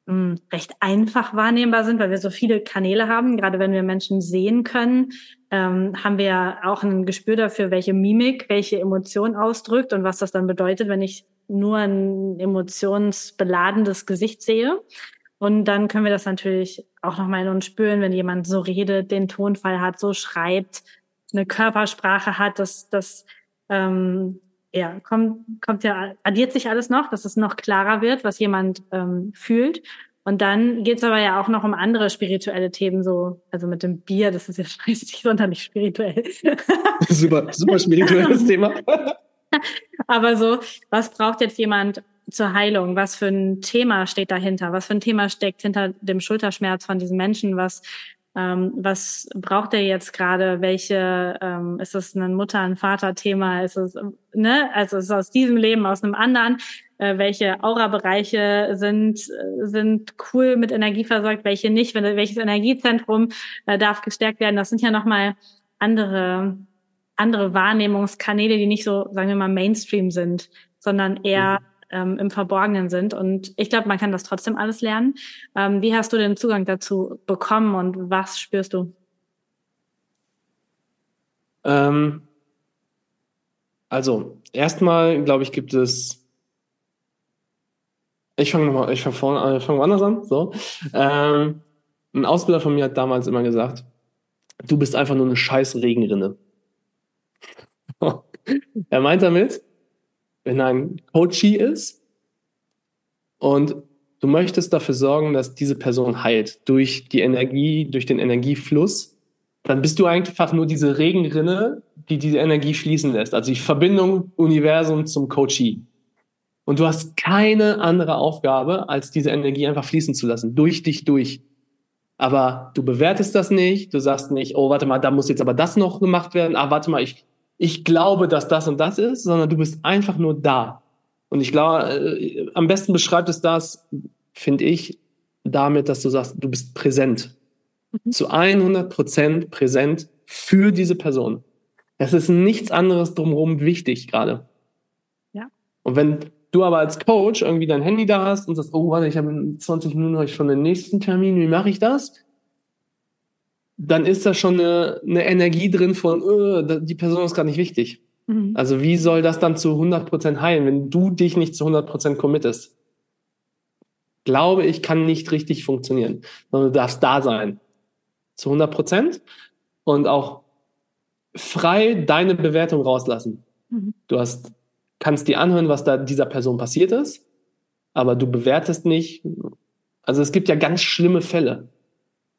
mh, recht einfach wahrnehmbar sind, weil wir so viele Kanäle haben. Gerade wenn wir Menschen sehen können, ähm, haben wir auch ein Gespür dafür, welche Mimik, welche Emotion ausdrückt und was das dann bedeutet, wenn ich nur ein emotionsbeladenes Gesicht sehe. Und dann können wir das natürlich auch nochmal in uns spüren, wenn jemand so redet, den Tonfall hat, so schreibt, eine Körpersprache hat, das, das ähm, ja, kommt, kommt ja, addiert sich alles noch, dass es noch klarer wird, was jemand ähm, fühlt. Und dann geht's aber ja auch noch um andere spirituelle Themen, so, also mit dem Bier, das ist ja [laughs] nicht sonderlich spirituell. [laughs] super, super spirituelles Thema. [laughs] aber so, was braucht jetzt jemand zur Heilung? Was für ein Thema steht dahinter? Was für ein Thema steckt hinter dem Schulterschmerz von diesen Menschen? Was ähm, was braucht er jetzt gerade? Welche, ähm, ist es ein Mutter-, ein Vater-Thema? Ist es, ne? Also ist es aus diesem Leben, aus einem anderen? Äh, welche Aura-Bereiche sind, sind cool mit Energie versorgt, welche nicht? Welches Energiezentrum äh, darf gestärkt werden? Das sind ja nochmal andere, andere Wahrnehmungskanäle, die nicht so, sagen wir mal, Mainstream sind. sondern eher ähm, im Verborgenen sind. Und ich glaube, man kann das trotzdem alles lernen. Ähm, wie hast du den Zugang dazu bekommen und was spürst du? Ähm, also, erstmal, glaube ich, gibt es. Ich fange nochmal, ich fange vorne an, ich fange woanders an. So. Ähm, ein Ausbilder von mir hat damals immer gesagt, du bist einfach nur eine scheiß Regenrinne. [laughs] er meint damit, wenn ein Coachie ist und du möchtest dafür sorgen, dass diese Person heilt durch die Energie, durch den Energiefluss, dann bist du einfach nur diese Regenrinne, die diese Energie fließen lässt. Also die Verbindung Universum zum Coachie. Und du hast keine andere Aufgabe, als diese Energie einfach fließen zu lassen, durch dich durch. Aber du bewertest das nicht, du sagst nicht, oh, warte mal, da muss jetzt aber das noch gemacht werden, ah, warte mal, ich, ich glaube, dass das und das ist, sondern du bist einfach nur da. Und ich glaube, äh, am besten beschreibt es das, finde ich, damit, dass du sagst, du bist präsent. Mhm. Zu 100 Prozent präsent für diese Person. Es ist nichts anderes drumherum wichtig gerade. Ja. Und wenn du aber als Coach irgendwie dein Handy da hast und sagst, oh, warte, ich habe in 20 Minuten habe ich schon den nächsten Termin, wie mache ich das? Dann ist da schon eine, eine Energie drin von, oh, die Person ist gar nicht wichtig. Mhm. Also wie soll das dann zu 100% heilen, wenn du dich nicht zu 100% committest? Glaube ich, kann nicht richtig funktionieren, sondern du darfst da sein. Zu 100% und auch frei deine Bewertung rauslassen. Mhm. Du hast kannst dir anhören, was da dieser Person passiert ist, aber du bewertest nicht. Also es gibt ja ganz schlimme Fälle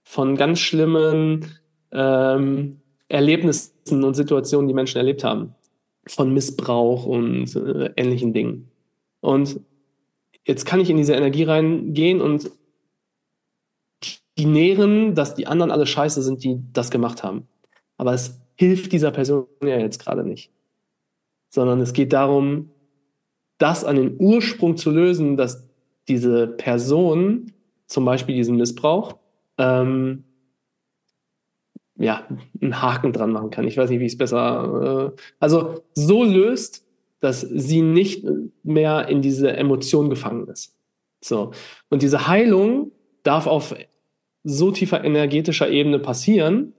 von ganz schlimmen ähm, Erlebnissen und Situationen, die Menschen erlebt haben, von Missbrauch und äh, ähnlichen Dingen. Und jetzt kann ich in diese Energie reingehen und die nähren, dass die anderen alle scheiße sind, die das gemacht haben. Aber es hilft dieser Person ja jetzt gerade nicht sondern es geht darum, das an den Ursprung zu lösen, dass diese Person, zum Beispiel diesen Missbrauch, ähm, ja, einen Haken dran machen kann. Ich weiß nicht, wie ich es besser, äh, also so löst, dass sie nicht mehr in diese Emotion gefangen ist. So. Und diese Heilung darf auf so tiefer energetischer Ebene passieren,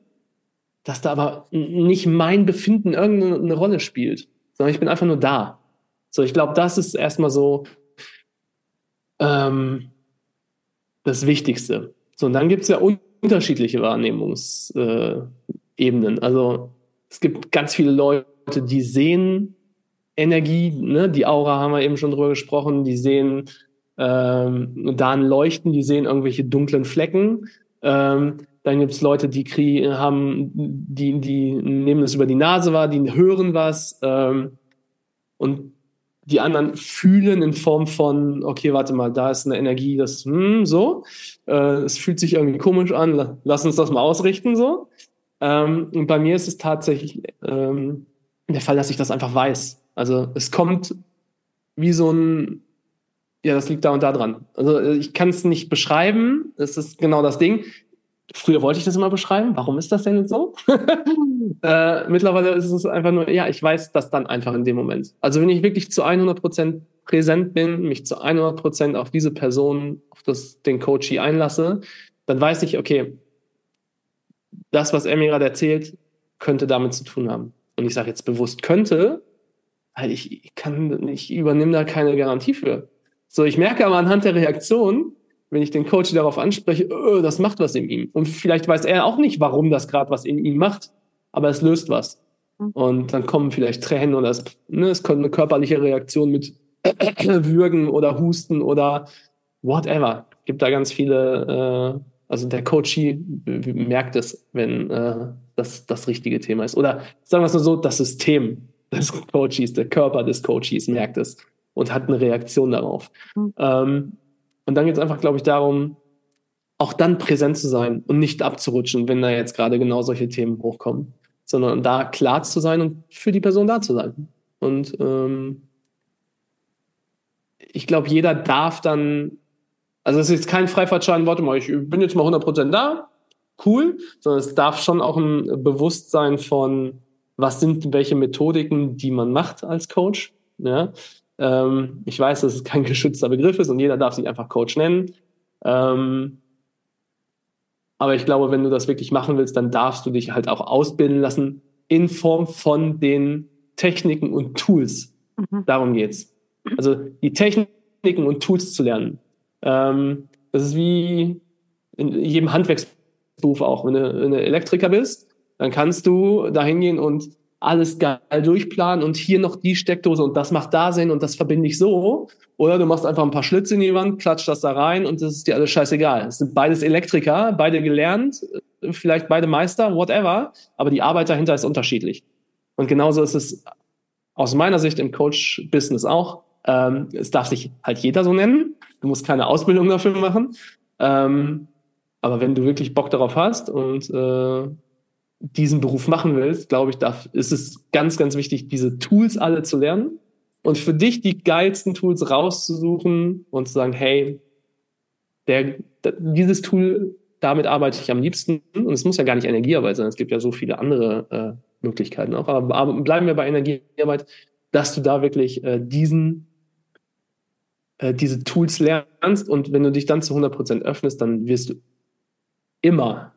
dass da aber nicht mein Befinden irgendeine Rolle spielt sondern ich bin einfach nur da. So, ich glaube, das ist erstmal so ähm, das Wichtigste. So, und dann gibt es ja unterschiedliche Wahrnehmungsebenen. Also es gibt ganz viele Leute, die sehen Energie, ne? die Aura haben wir eben schon drüber gesprochen, die sehen ähm, da ein Leuchten, die sehen irgendwelche dunklen Flecken. Ähm, dann gibt es Leute, die kriegen, haben, die, die nehmen das über die Nase wahr, die hören was. Ähm, und die anderen fühlen in Form von, okay, warte mal, da ist eine Energie, das, hm, so. Äh, es fühlt sich irgendwie komisch an, lass uns das mal ausrichten, so. Ähm, und bei mir ist es tatsächlich ähm, der Fall, dass ich das einfach weiß. Also es kommt wie so ein, ja, das liegt da und da dran. Also ich kann es nicht beschreiben, das ist genau das Ding. Früher wollte ich das immer beschreiben. Warum ist das denn so? [laughs] äh, mittlerweile ist es einfach nur, ja, ich weiß das dann einfach in dem Moment. Also wenn ich wirklich zu 100 Prozent präsent bin, mich zu 100 Prozent auf diese Person, auf das, den Coachie einlasse, dann weiß ich, okay, das, was er mir gerade erzählt, könnte damit zu tun haben. Und ich sage jetzt bewusst könnte, weil ich kann, ich übernehme da keine Garantie für. So, ich merke aber anhand der Reaktion, wenn ich den Coach darauf anspreche, oh, das macht was in ihm. Und vielleicht weiß er auch nicht, warum das gerade was in ihm macht, aber es löst was. Mhm. Und dann kommen vielleicht Tränen oder es, ne, es kommt eine körperliche Reaktion mit [clears throat] Würgen oder Husten oder whatever. Gibt da ganz viele, äh, also der Coachie merkt es, wenn äh, das das richtige Thema ist. Oder sagen wir es nur so, das System des Coaches, der Körper des Coaches merkt es und hat eine Reaktion darauf. Mhm. Ähm, und dann geht es einfach, glaube ich, darum, auch dann präsent zu sein und nicht abzurutschen, wenn da jetzt gerade genau solche Themen hochkommen, sondern da klar zu sein und für die Person da zu sein. Und ähm, ich glaube, jeder darf dann, also es ist jetzt kein Freifahrtschein, warte mal, ich bin jetzt mal 100% da, cool, sondern es darf schon auch ein Bewusstsein von, was sind welche Methodiken, die man macht als Coach. Ja? Ähm, ich weiß, dass es kein [laughs] geschützter Begriff ist und jeder darf sich einfach Coach nennen. Ähm, aber ich glaube, wenn du das wirklich machen willst, dann darfst du dich halt auch ausbilden lassen in Form von den Techniken und Tools. Mhm. Darum geht's. Also die Techniken und Tools zu lernen. Ähm, das ist wie in jedem Handwerksberuf auch. Wenn du, wenn du Elektriker bist, dann kannst du da hingehen und alles geil durchplanen und hier noch die Steckdose und das macht da Sinn und das verbinde ich so. Oder du machst einfach ein paar Schlitze in die Wand, klatscht das da rein und das ist dir alles scheißegal. Es sind beides Elektriker, beide gelernt, vielleicht beide Meister, whatever, aber die Arbeit dahinter ist unterschiedlich. Und genauso ist es aus meiner Sicht im Coach-Business auch. Ähm, es darf sich halt jeder so nennen. Du musst keine Ausbildung dafür machen. Ähm, aber wenn du wirklich Bock darauf hast und äh, diesen Beruf machen willst, glaube ich, da ist es ganz, ganz wichtig, diese Tools alle zu lernen und für dich die geilsten Tools rauszusuchen und zu sagen, hey, der, dieses Tool, damit arbeite ich am liebsten. Und es muss ja gar nicht Energiearbeit sein, es gibt ja so viele andere äh, Möglichkeiten auch. Aber, aber, bleiben wir bei Energiearbeit, dass du da wirklich äh, diesen äh, diese Tools lernst und wenn du dich dann zu 100% öffnest, dann wirst du immer,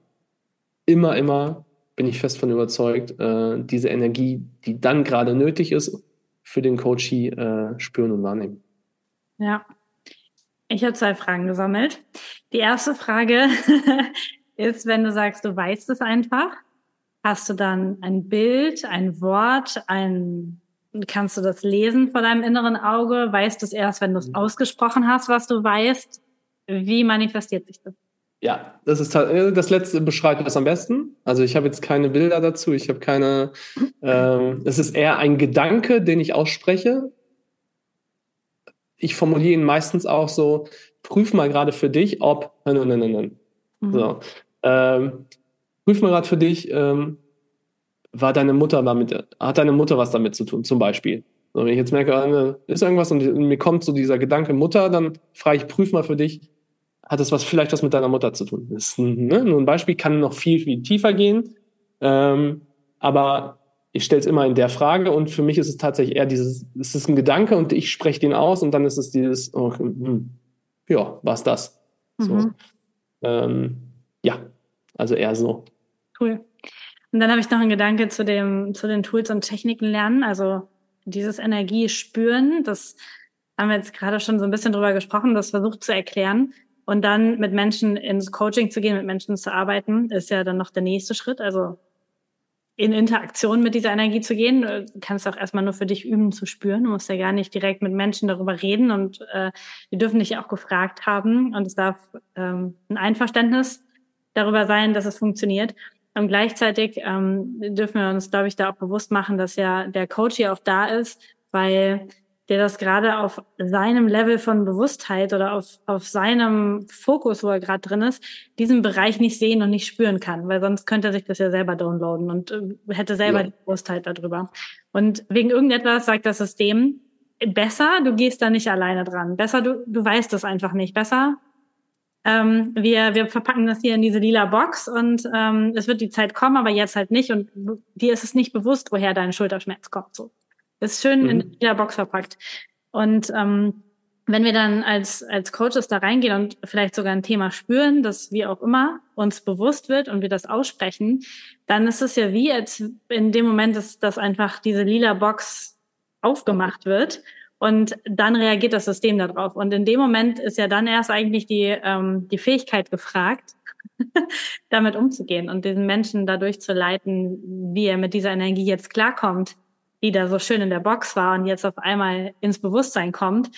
immer, immer bin ich fest von überzeugt, äh, diese Energie, die dann gerade nötig ist, für den Coachie äh, spüren und wahrnehmen. Ja. Ich habe zwei Fragen gesammelt. Die erste Frage [laughs] ist, wenn du sagst, du weißt es einfach, hast du dann ein Bild, ein Wort, ein kannst du das lesen vor deinem inneren Auge? Weißt du es erst, wenn du es mhm. ausgesprochen hast, was du weißt? Wie manifestiert sich das? Ja, das ist äh, das letzte beschreibt das am besten. Also ich habe jetzt keine Bilder dazu, ich habe keine. Ähm, es ist eher ein Gedanke, den ich ausspreche. Ich formuliere ihn meistens auch so: Prüf mal gerade für dich, ob. Nein, nein, nein, nein. Mhm. So. Ähm, prüf mal gerade für dich, ähm, war deine Mutter damit, hat deine Mutter was damit zu tun, zum Beispiel. So, wenn ich jetzt merke, äh, ist irgendwas und mir kommt so dieser Gedanke Mutter, dann frage ich, prüf mal für dich, hat es was, vielleicht was mit deiner Mutter zu tun. Das ist ne, nur ein Beispiel, kann noch viel, viel tiefer gehen. Ähm, aber ich stelle es immer in der Frage und für mich ist es tatsächlich eher dieses, es ist ein Gedanke und ich spreche den aus und dann ist es dieses, oh, hm, ja, was das? Mhm. So. Ähm, ja, also eher so. Cool. Und dann habe ich noch einen Gedanke zu dem, zu den Tools und Techniken lernen. Also dieses Energie spüren, das haben wir jetzt gerade schon so ein bisschen drüber gesprochen, das versucht zu erklären. Und dann mit Menschen ins Coaching zu gehen, mit Menschen zu arbeiten, ist ja dann noch der nächste Schritt. Also in Interaktion mit dieser Energie zu gehen. Du kannst auch erstmal nur für dich üben zu spüren. Du musst ja gar nicht direkt mit Menschen darüber reden und äh, die dürfen dich auch gefragt haben und es darf ähm, ein Einverständnis darüber sein, dass es funktioniert. Und gleichzeitig ähm, dürfen wir uns, glaube ich, da auch bewusst machen, dass ja der Coach hier auch da ist, weil der das gerade auf seinem Level von Bewusstheit oder auf, auf seinem Fokus, wo er gerade drin ist, diesen Bereich nicht sehen und nicht spüren kann, weil sonst könnte er sich das ja selber downloaden und äh, hätte selber ja. die Bewusstheit darüber. Und wegen irgendetwas sagt das System, besser, du gehst da nicht alleine dran. Besser, du, du weißt es einfach nicht. Besser, ähm, wir, wir verpacken das hier in diese lila Box und ähm, es wird die Zeit kommen, aber jetzt halt nicht. Und dir ist es nicht bewusst, woher dein Schulterschmerz kommt. So. Ist schön mhm. in jeder Box verpackt. Und ähm, wenn wir dann als, als Coaches da reingehen und vielleicht sogar ein Thema spüren, das wie auch immer uns bewusst wird und wir das aussprechen, dann ist es ja wie, als in dem Moment, dass, dass einfach diese lila Box aufgemacht wird und dann reagiert das System darauf. Und in dem Moment ist ja dann erst eigentlich die, ähm, die Fähigkeit gefragt, [laughs] damit umzugehen und diesen Menschen dadurch zu leiten, wie er mit dieser Energie jetzt klarkommt die da so schön in der Box war und jetzt auf einmal ins Bewusstsein kommt,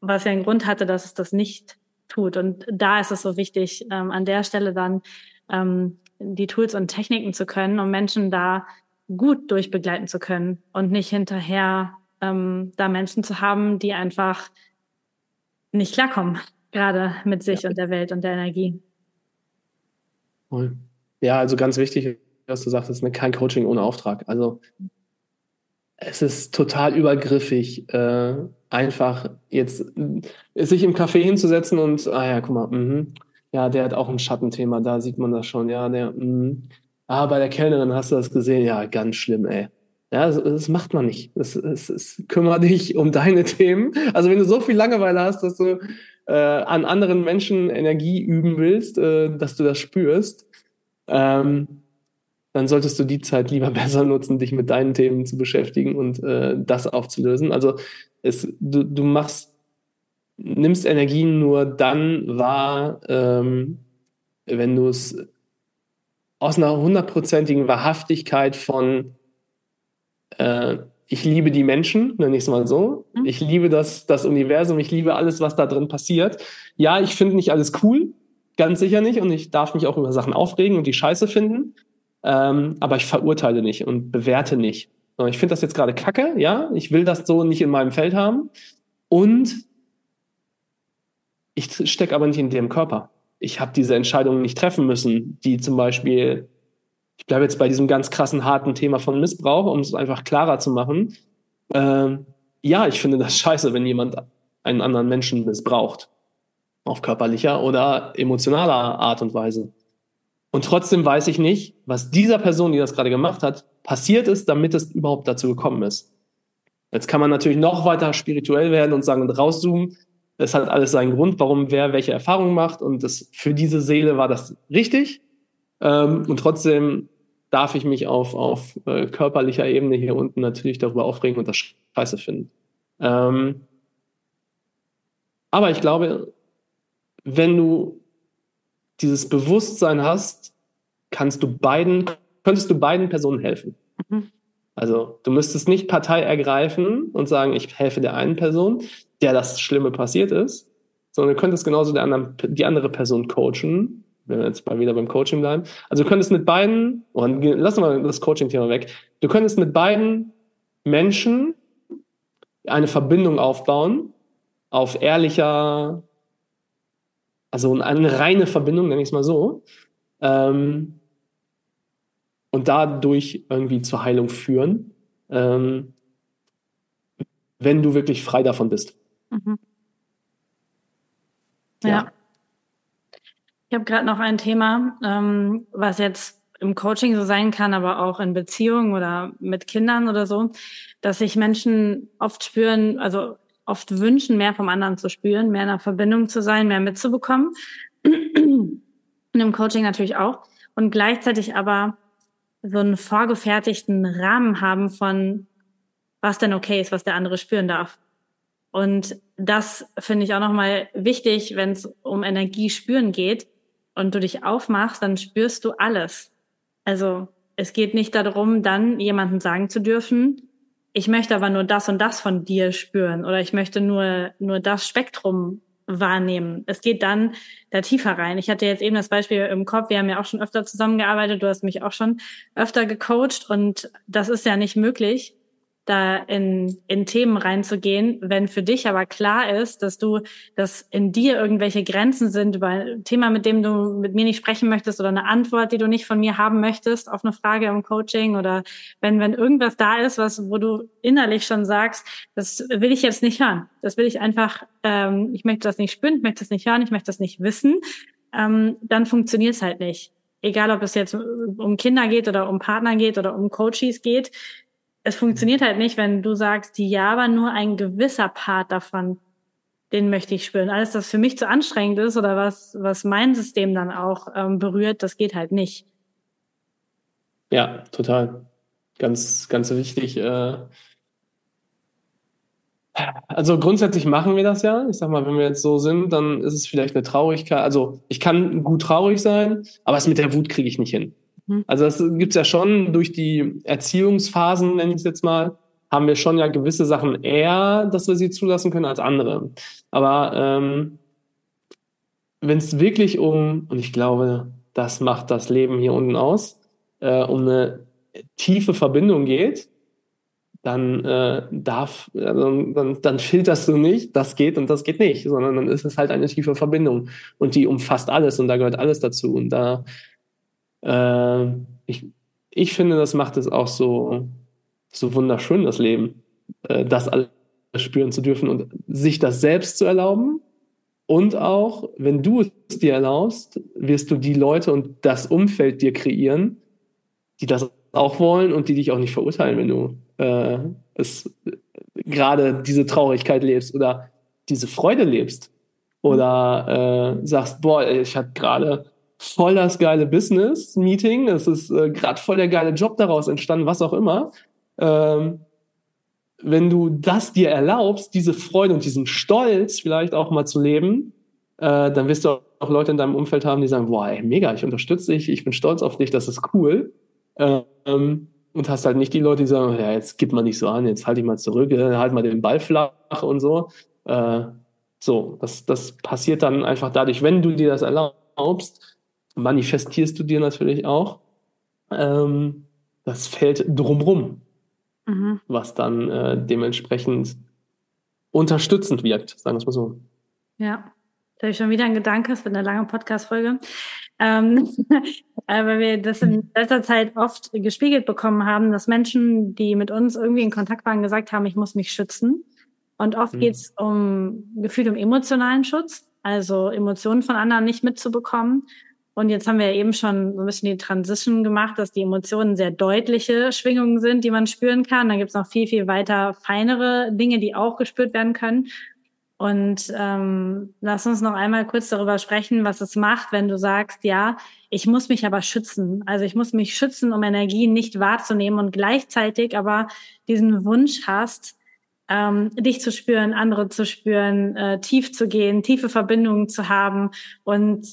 was ja einen Grund hatte, dass es das nicht tut. Und da ist es so wichtig, ähm, an der Stelle dann ähm, die Tools und Techniken zu können, um Menschen da gut durchbegleiten zu können und nicht hinterher ähm, da Menschen zu haben, die einfach nicht klarkommen, gerade mit sich ja. und der Welt und der Energie. Ja, also ganz wichtig, was du sagtest, ne, kein Coaching ohne Auftrag. Also es ist total übergriffig, äh, einfach jetzt äh, sich im Café hinzusetzen und, ah ja, guck mal, mh, ja, der hat auch ein Schattenthema, da sieht man das schon, ja, der, mh. ah, bei der Kellnerin hast du das gesehen, ja, ganz schlimm, ey. Ja, das, das macht man nicht. Das, das, das, kümmere dich um deine [laughs] Themen. Also wenn du so viel Langeweile hast, dass du äh, an anderen Menschen Energie üben willst, äh, dass du das spürst, ähm, dann solltest du die Zeit lieber [laughs] besser nutzen, dich mit deinen Themen zu beschäftigen und äh, das aufzulösen. Also es, du, du machst, nimmst Energien nur dann wahr, ähm, wenn du es aus einer hundertprozentigen Wahrhaftigkeit von äh, ich liebe die Menschen, nenne ich es mal so. Mhm. Ich liebe das, das Universum, ich liebe alles, was da drin passiert. Ja, ich finde nicht alles cool, ganz sicher nicht. Und ich darf mich auch über Sachen aufregen und die Scheiße finden. Ähm, aber ich verurteile nicht und bewerte nicht. Ich finde das jetzt gerade kacke, ja. Ich will das so nicht in meinem Feld haben. Und ich stecke aber nicht in dem Körper. Ich habe diese Entscheidungen nicht treffen müssen, die zum Beispiel ich bleibe jetzt bei diesem ganz krassen, harten Thema von Missbrauch, um es einfach klarer zu machen. Ähm, ja, ich finde das scheiße, wenn jemand einen anderen Menschen missbraucht. Auf körperlicher oder emotionaler Art und Weise. Und trotzdem weiß ich nicht, was dieser Person, die das gerade gemacht hat, passiert ist, damit es überhaupt dazu gekommen ist. Jetzt kann man natürlich noch weiter spirituell werden und sagen und rauszoomen. Es hat alles seinen Grund, warum wer welche Erfahrungen macht. Und das, für diese Seele war das richtig. Ähm, und trotzdem darf ich mich auf, auf äh, körperlicher Ebene hier unten natürlich darüber aufregen und das scheiße finden. Ähm, aber ich glaube, wenn du dieses Bewusstsein hast, kannst du beiden, könntest du beiden Personen helfen. Mhm. Also du müsstest nicht Partei ergreifen und sagen, ich helfe der einen Person, der das Schlimme passiert ist, sondern du könntest genauso der anderen, die andere Person coachen wenn wir jetzt mal wieder beim Coaching bleiben. Also du könntest mit beiden, und lassen wir das Coaching-Thema weg, du könntest mit beiden Menschen eine Verbindung aufbauen, auf ehrlicher, also eine reine Verbindung, nenne ich es mal so, ähm, und dadurch irgendwie zur Heilung führen, ähm, wenn du wirklich frei davon bist. Mhm. ja. ja. Ich habe gerade noch ein Thema, ähm, was jetzt im Coaching so sein kann, aber auch in Beziehungen oder mit Kindern oder so, dass sich Menschen oft spüren, also oft wünschen, mehr vom anderen zu spüren, mehr in einer Verbindung zu sein, mehr mitzubekommen. [clears throat] Und im Coaching natürlich auch. Und gleichzeitig aber so einen vorgefertigten Rahmen haben von, was denn okay ist, was der andere spüren darf. Und das finde ich auch nochmal wichtig, wenn es um Energie spüren geht, und du dich aufmachst, dann spürst du alles. Also es geht nicht darum, dann jemandem sagen zu dürfen, ich möchte aber nur das und das von dir spüren oder ich möchte nur, nur das Spektrum wahrnehmen. Es geht dann da tiefer rein. Ich hatte jetzt eben das Beispiel im Kopf, wir haben ja auch schon öfter zusammengearbeitet, du hast mich auch schon öfter gecoacht und das ist ja nicht möglich, da in, in Themen reinzugehen, wenn für dich aber klar ist, dass du, dass in dir irgendwelche Grenzen sind über ein Thema, mit dem du mit mir nicht sprechen möchtest oder eine Antwort, die du nicht von mir haben möchtest auf eine Frage im Coaching oder wenn, wenn irgendwas da ist, was, wo du innerlich schon sagst, das will ich jetzt nicht hören. Das will ich einfach, ähm, ich möchte das nicht spüren, ich möchte das nicht hören, ich möchte das nicht wissen, ähm, dann funktioniert es halt nicht egal ob es jetzt um Kinder geht oder um Partner geht oder um Coaches geht, es funktioniert halt nicht, wenn du sagst, ja, aber nur ein gewisser Part davon, den möchte ich spüren. Alles, das für mich zu anstrengend ist oder was, was mein System dann auch ähm, berührt, das geht halt nicht. Ja, total. Ganz, ganz wichtig. Äh also grundsätzlich machen wir das ja. Ich sag mal, wenn wir jetzt so sind, dann ist es vielleicht eine Traurigkeit. Also ich kann gut traurig sein, aber es mit der Wut kriege ich nicht hin. Mhm. Also das gibt's ja schon durch die Erziehungsphasen, nenne ich es jetzt mal, haben wir schon ja gewisse Sachen eher, dass wir sie zulassen können als andere. Aber ähm, wenn es wirklich um, und ich glaube, das macht das Leben hier unten aus, äh, um eine tiefe Verbindung geht, dann äh, darf, also, dann, dann filterst du nicht, das geht und das geht nicht, sondern dann ist es halt eine tiefe Verbindung und die umfasst alles und da gehört alles dazu und da äh, ich, ich finde, das macht es auch so, so wunderschön, das Leben, äh, das alles spüren zu dürfen und sich das selbst zu erlauben. Und auch, wenn du es dir erlaubst, wirst du die Leute und das Umfeld dir kreieren, die das auch wollen und die dich auch nicht verurteilen, wenn du äh, es gerade diese Traurigkeit lebst oder diese Freude lebst oder äh, sagst, boah, ich hatte gerade voll das geile Business-Meeting, es ist äh, gerade voll der geile Job daraus entstanden, was auch immer. Ähm, wenn du das dir erlaubst, diese Freude und diesen Stolz vielleicht auch mal zu leben, äh, dann wirst du auch Leute in deinem Umfeld haben, die sagen, boah, ey, mega, ich unterstütze dich, ich bin stolz auf dich, das ist cool. Ähm, und hast halt nicht die Leute, die sagen, ja, jetzt gib mal nicht so an, jetzt halt dich mal zurück, äh, halt mal den Ball flach und so. Äh, so, das, das passiert dann einfach dadurch, wenn du dir das erlaubst, manifestierst du dir natürlich auch ähm, das Feld drumrum, mhm. was dann äh, dementsprechend unterstützend wirkt, sagen wir es mal so. Ja, da habe ich schon wieder einen Gedanke, es wird eine lange Podcast-Folge. Ähm, [laughs] weil wir das in letzter Zeit oft gespiegelt bekommen haben, dass Menschen, die mit uns irgendwie in Kontakt waren, gesagt haben, ich muss mich schützen. Und oft mhm. geht es um Gefühl um emotionalen Schutz, also Emotionen von anderen nicht mitzubekommen. Und jetzt haben wir eben schon so ein bisschen die Transition gemacht, dass die Emotionen sehr deutliche Schwingungen sind, die man spüren kann. Dann gibt es noch viel, viel weiter feinere Dinge, die auch gespürt werden können. Und ähm, lass uns noch einmal kurz darüber sprechen, was es macht, wenn du sagst, ja, ich muss mich aber schützen. Also ich muss mich schützen, um Energie nicht wahrzunehmen und gleichzeitig aber diesen Wunsch hast, ähm, dich zu spüren, andere zu spüren, äh, tief zu gehen, tiefe Verbindungen zu haben und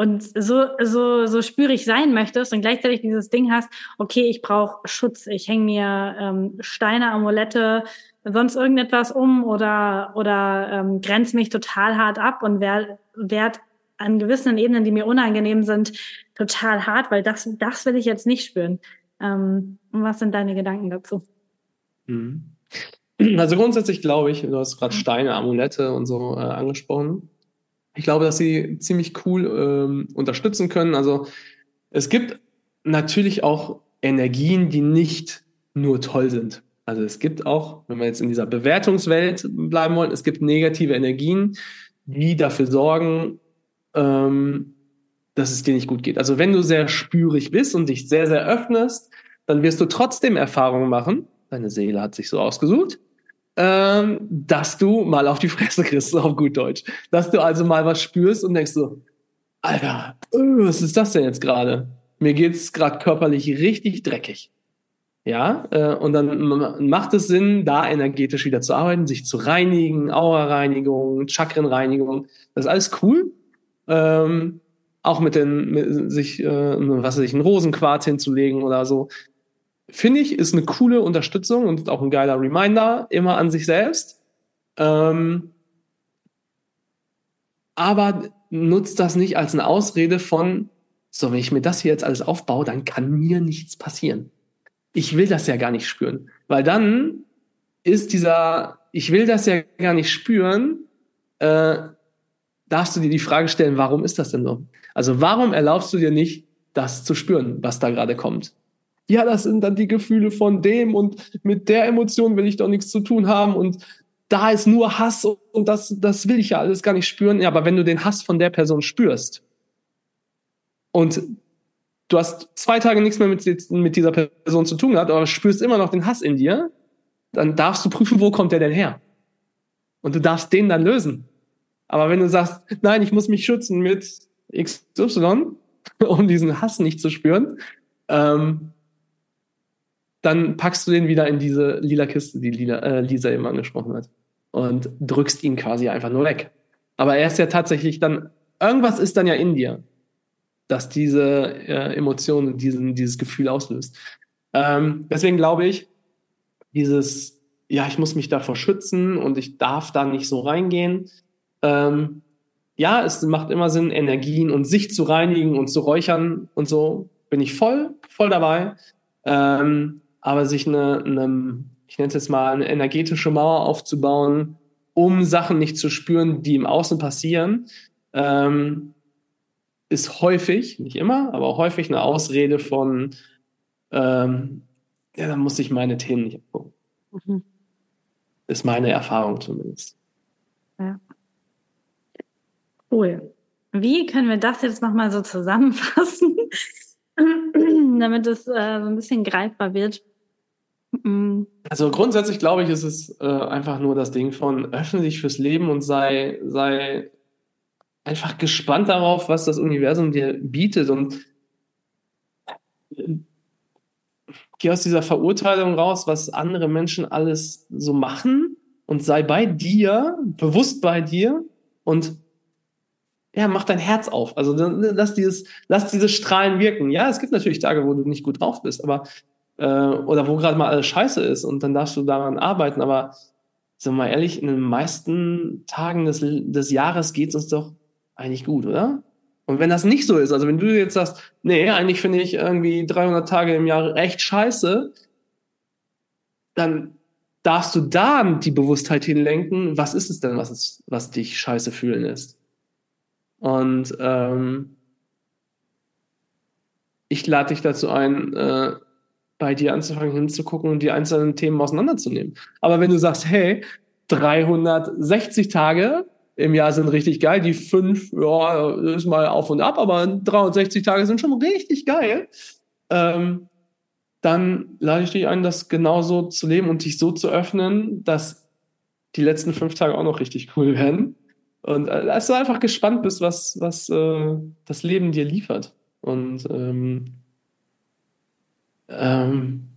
und so so so spürig sein möchtest und gleichzeitig dieses Ding hast, okay, ich brauche Schutz, ich hänge mir ähm, Steine, Amulette, sonst irgendetwas um oder oder ähm, grenze mich total hart ab und werd, werd an gewissen Ebenen, die mir unangenehm sind, total hart, weil das das will ich jetzt nicht spüren. Ähm, was sind deine Gedanken dazu? Mhm. Also grundsätzlich glaube ich, du hast gerade Steine, Amulette und so äh, angesprochen. Ich glaube, dass sie ziemlich cool ähm, unterstützen können. Also es gibt natürlich auch Energien, die nicht nur toll sind. Also es gibt auch, wenn wir jetzt in dieser Bewertungswelt bleiben wollen, es gibt negative Energien, die dafür sorgen, ähm, dass es dir nicht gut geht. Also wenn du sehr spürig bist und dich sehr, sehr öffnest, dann wirst du trotzdem Erfahrungen machen. Deine Seele hat sich so ausgesucht ähm, dass du mal auf die Fresse kriegst, [laughs] auf gut Deutsch. Dass du also mal was spürst und denkst so, Alter, äh, was ist das denn jetzt gerade? Mir geht's gerade körperlich richtig dreckig. Ja, äh, und dann macht es Sinn, da energetisch wieder zu arbeiten, sich zu reinigen, Aura-Reinigung, Chakrenreinigung. Das ist alles cool. Ähm, auch mit den, mit sich, äh, was weiß ich, einen Rosenquarz hinzulegen oder so finde ich, ist eine coole Unterstützung und auch ein geiler Reminder immer an sich selbst. Ähm, aber nutzt das nicht als eine Ausrede von, so, wenn ich mir das hier jetzt alles aufbaue, dann kann mir nichts passieren. Ich will das ja gar nicht spüren, weil dann ist dieser, ich will das ja gar nicht spüren, äh, darfst du dir die Frage stellen, warum ist das denn so? Also warum erlaubst du dir nicht, das zu spüren, was da gerade kommt? Ja, das sind dann die Gefühle von dem und mit der Emotion will ich doch nichts zu tun haben und da ist nur Hass und das, das will ich ja alles gar nicht spüren. Ja, aber wenn du den Hass von der Person spürst und du hast zwei Tage nichts mehr mit, mit dieser Person zu tun gehabt, aber spürst immer noch den Hass in dir, dann darfst du prüfen, wo kommt der denn her? Und du darfst den dann lösen. Aber wenn du sagst, nein, ich muss mich schützen mit XY, [laughs] um diesen Hass nicht zu spüren, ähm, dann packst du den wieder in diese lila Kiste, die Lila, äh, Lisa eben angesprochen hat. Und drückst ihn quasi einfach nur weg. Aber er ist ja tatsächlich dann, irgendwas ist dann ja in dir, dass diese äh, Emotion, diesen, dieses Gefühl auslöst. Ähm, deswegen glaube ich, dieses, ja, ich muss mich davor schützen und ich darf da nicht so reingehen. Ähm, ja, es macht immer Sinn, Energien und sich zu reinigen und zu räuchern und so. Bin ich voll, voll dabei. Ähm, aber sich eine, eine ich nenne es jetzt mal, eine energetische Mauer aufzubauen, um Sachen nicht zu spüren, die im Außen passieren, ähm, ist häufig, nicht immer, aber häufig eine Ausrede von, ähm, ja, dann muss ich meine Themen nicht abgucken. Mhm. Ist meine Erfahrung zumindest. Ja. Cool. Wie können wir das jetzt nochmal so zusammenfassen? [laughs] damit es äh, so ein bisschen greifbar wird. Also grundsätzlich glaube ich, ist es äh, einfach nur das Ding von öffne dich fürs Leben und sei, sei einfach gespannt darauf, was das Universum dir bietet und äh, geh aus dieser Verurteilung raus, was andere Menschen alles so machen und sei bei dir, bewusst bei dir und ja, mach dein Herz auf. Also lass dieses, lass diese Strahlen wirken. Ja, es gibt natürlich Tage, wo du nicht gut drauf bist, aber äh, oder wo gerade mal alles scheiße ist und dann darfst du daran arbeiten. Aber sind wir mal ehrlich, in den meisten Tagen des, des Jahres geht es uns doch eigentlich gut, oder? Und wenn das nicht so ist, also wenn du jetzt sagst, nee, eigentlich finde ich irgendwie 300 Tage im Jahr echt scheiße, dann darfst du da die Bewusstheit hinlenken, was ist es denn, was, es, was dich scheiße fühlen lässt. Und ähm, ich lade dich dazu ein, äh, bei dir anzufangen hinzugucken und die einzelnen Themen auseinanderzunehmen. Aber wenn du sagst, hey, 360 Tage im Jahr sind richtig geil, die fünf, ja, ist mal auf und ab, aber 360 Tage sind schon richtig geil, ähm, dann lade ich dich ein, das genauso zu leben und dich so zu öffnen, dass die letzten fünf Tage auch noch richtig cool werden. Und äh, dass du einfach gespannt bist, was, was äh, das Leben dir liefert. Und ähm, ähm,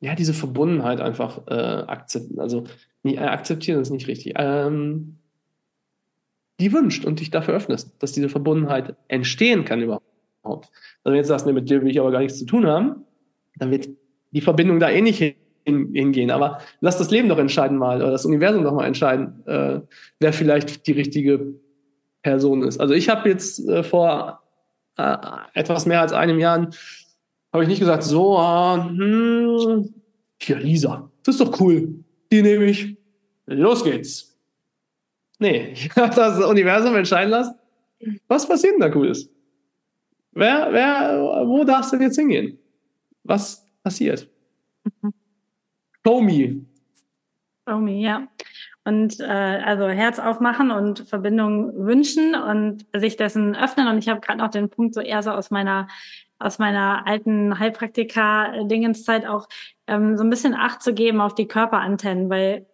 ja, diese Verbundenheit einfach äh, akzeptieren. Also nie, äh, akzeptieren ist nicht richtig. Ähm, die wünscht und dich dafür öffnest, dass diese Verbundenheit entstehen kann überhaupt. Also wenn du jetzt sagst, nee, mit dir will ich aber gar nichts zu tun haben, dann wird die Verbindung da eh nicht hin, hingehen. Aber lass das Leben doch entscheiden mal oder das Universum doch mal entscheiden, äh, wer vielleicht die richtige Person ist. Also ich habe jetzt äh, vor äh, etwas mehr als einem Jahr habe ich nicht gesagt, so, äh, hm, hier, Lisa, das ist doch cool. Die nehme ich. Los geht's. Nee, [laughs] ich habe das Universum entscheiden lassen. Was passiert denn da Cooles? Wer, wer, wo darfst du denn jetzt hingehen? Was passiert? Show me. Show me, ja. Und äh, also Herz aufmachen und Verbindung wünschen und sich dessen öffnen. Und ich habe gerade noch den Punkt so eher so aus meiner aus meiner alten Heilpraktiker-Dingenszeit auch ähm, so ein bisschen Acht zu geben auf die Körperantennen, weil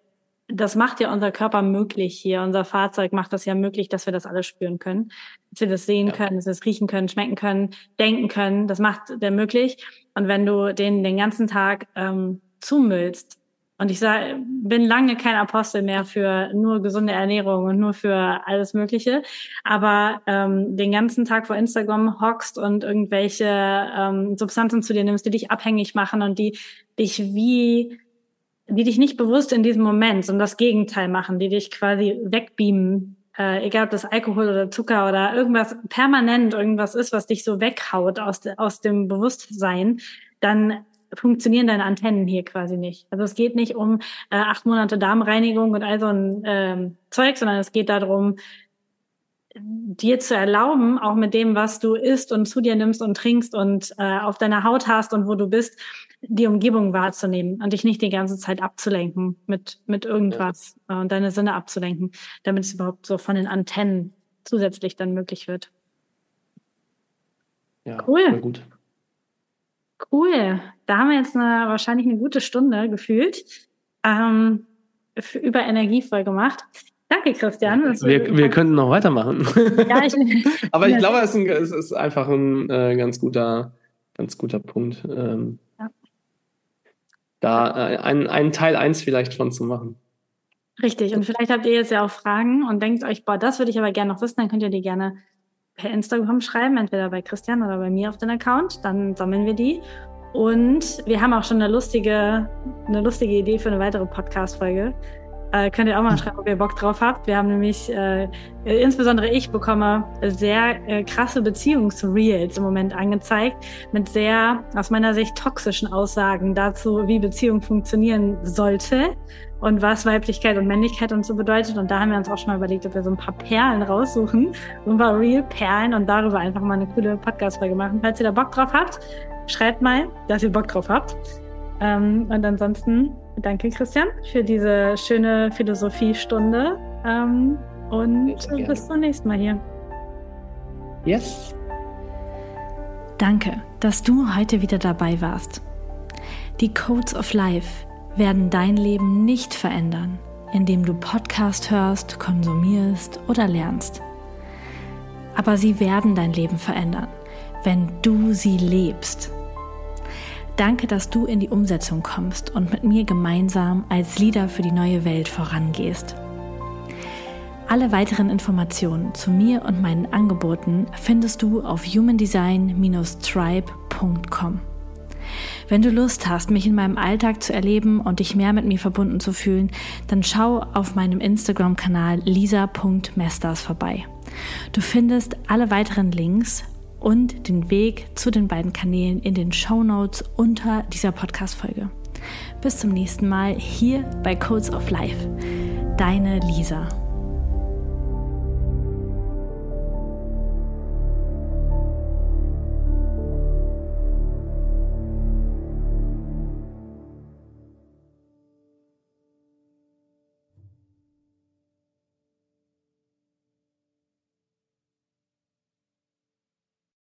das macht ja unser Körper möglich hier. Unser Fahrzeug macht das ja möglich, dass wir das alles spüren können, dass wir das sehen ja. können, dass wir es riechen können, schmecken können, denken können. Das macht der möglich. Und wenn du den den ganzen Tag ähm, zumüllst, und ich sag, bin lange kein Apostel mehr für nur gesunde Ernährung und nur für alles Mögliche. Aber ähm, den ganzen Tag vor Instagram hockst und irgendwelche ähm, Substanzen zu dir nimmst, die dich abhängig machen und die dich wie, die dich nicht bewusst in diesem Moment, sondern das Gegenteil machen, die dich quasi wegbeamen. Äh, egal ob das Alkohol oder Zucker oder irgendwas permanent irgendwas ist, was dich so weghaut aus, de, aus dem Bewusstsein, dann funktionieren deine Antennen hier quasi nicht. Also es geht nicht um äh, acht Monate Darmreinigung und all so ein ähm, Zeug, sondern es geht darum, dir zu erlauben, auch mit dem, was du isst und zu dir nimmst und trinkst und äh, auf deiner Haut hast und wo du bist, die Umgebung wahrzunehmen und dich nicht die ganze Zeit abzulenken mit, mit irgendwas ja. und deine Sinne abzulenken, damit es überhaupt so von den Antennen zusätzlich dann möglich wird. Ja, cool. Gut. Cool. Da haben wir jetzt eine, wahrscheinlich eine gute Stunde gefühlt ähm, über Energie voll gemacht. Danke, Christian. Wir, wir könnten noch weitermachen. Ja, ich, [laughs] Aber ich glaube, es ist, ein, es ist einfach ein äh, ganz guter, ganz guter Punkt. Ähm, ja. Da äh, einen, einen Teil eins vielleicht von zu machen. Richtig. Und vielleicht habt ihr jetzt ja auch Fragen und denkt euch, boah, das würde ich aber gerne noch wissen, dann könnt ihr die gerne per Instagram schreiben, entweder bei Christian oder bei mir auf den Account. Dann sammeln wir die. Und wir haben auch schon eine lustige, eine lustige Idee für eine weitere Podcast-Folge. Äh, könnt ihr auch mal schreiben, ob ihr Bock drauf habt. Wir haben nämlich, äh, insbesondere ich bekomme sehr äh, krasse Beziehungsreels im Moment angezeigt mit sehr, aus meiner Sicht, toxischen Aussagen dazu, wie Beziehung funktionieren sollte und was Weiblichkeit und Männlichkeit und so bedeutet. Und da haben wir uns auch schon mal überlegt, ob wir so ein paar Perlen raussuchen, so ein paar Real-Perlen und darüber einfach mal eine coole Podcast-Folge machen. Falls ihr da Bock drauf habt, schreibt mal, dass ihr Bock drauf habt. Ähm, und ansonsten danke, Christian, für diese schöne Philosophiestunde. Ähm, und bis zum nächsten Mal hier. Yes. Danke, dass du heute wieder dabei warst. Die Codes of Life werden dein Leben nicht verändern, indem du Podcast hörst, konsumierst oder lernst. Aber sie werden dein Leben verändern, wenn du sie lebst. Danke, dass du in die Umsetzung kommst und mit mir gemeinsam als Leader für die neue Welt vorangehst. Alle weiteren Informationen zu mir und meinen Angeboten findest du auf humandesign-tribe.com. Wenn du Lust hast, mich in meinem Alltag zu erleben und dich mehr mit mir verbunden zu fühlen, dann schau auf meinem Instagram-Kanal lisa.mesters vorbei. Du findest alle weiteren Links und den Weg zu den beiden Kanälen in den Show Notes unter dieser Podcast-Folge. Bis zum nächsten Mal hier bei Codes of Life. Deine Lisa.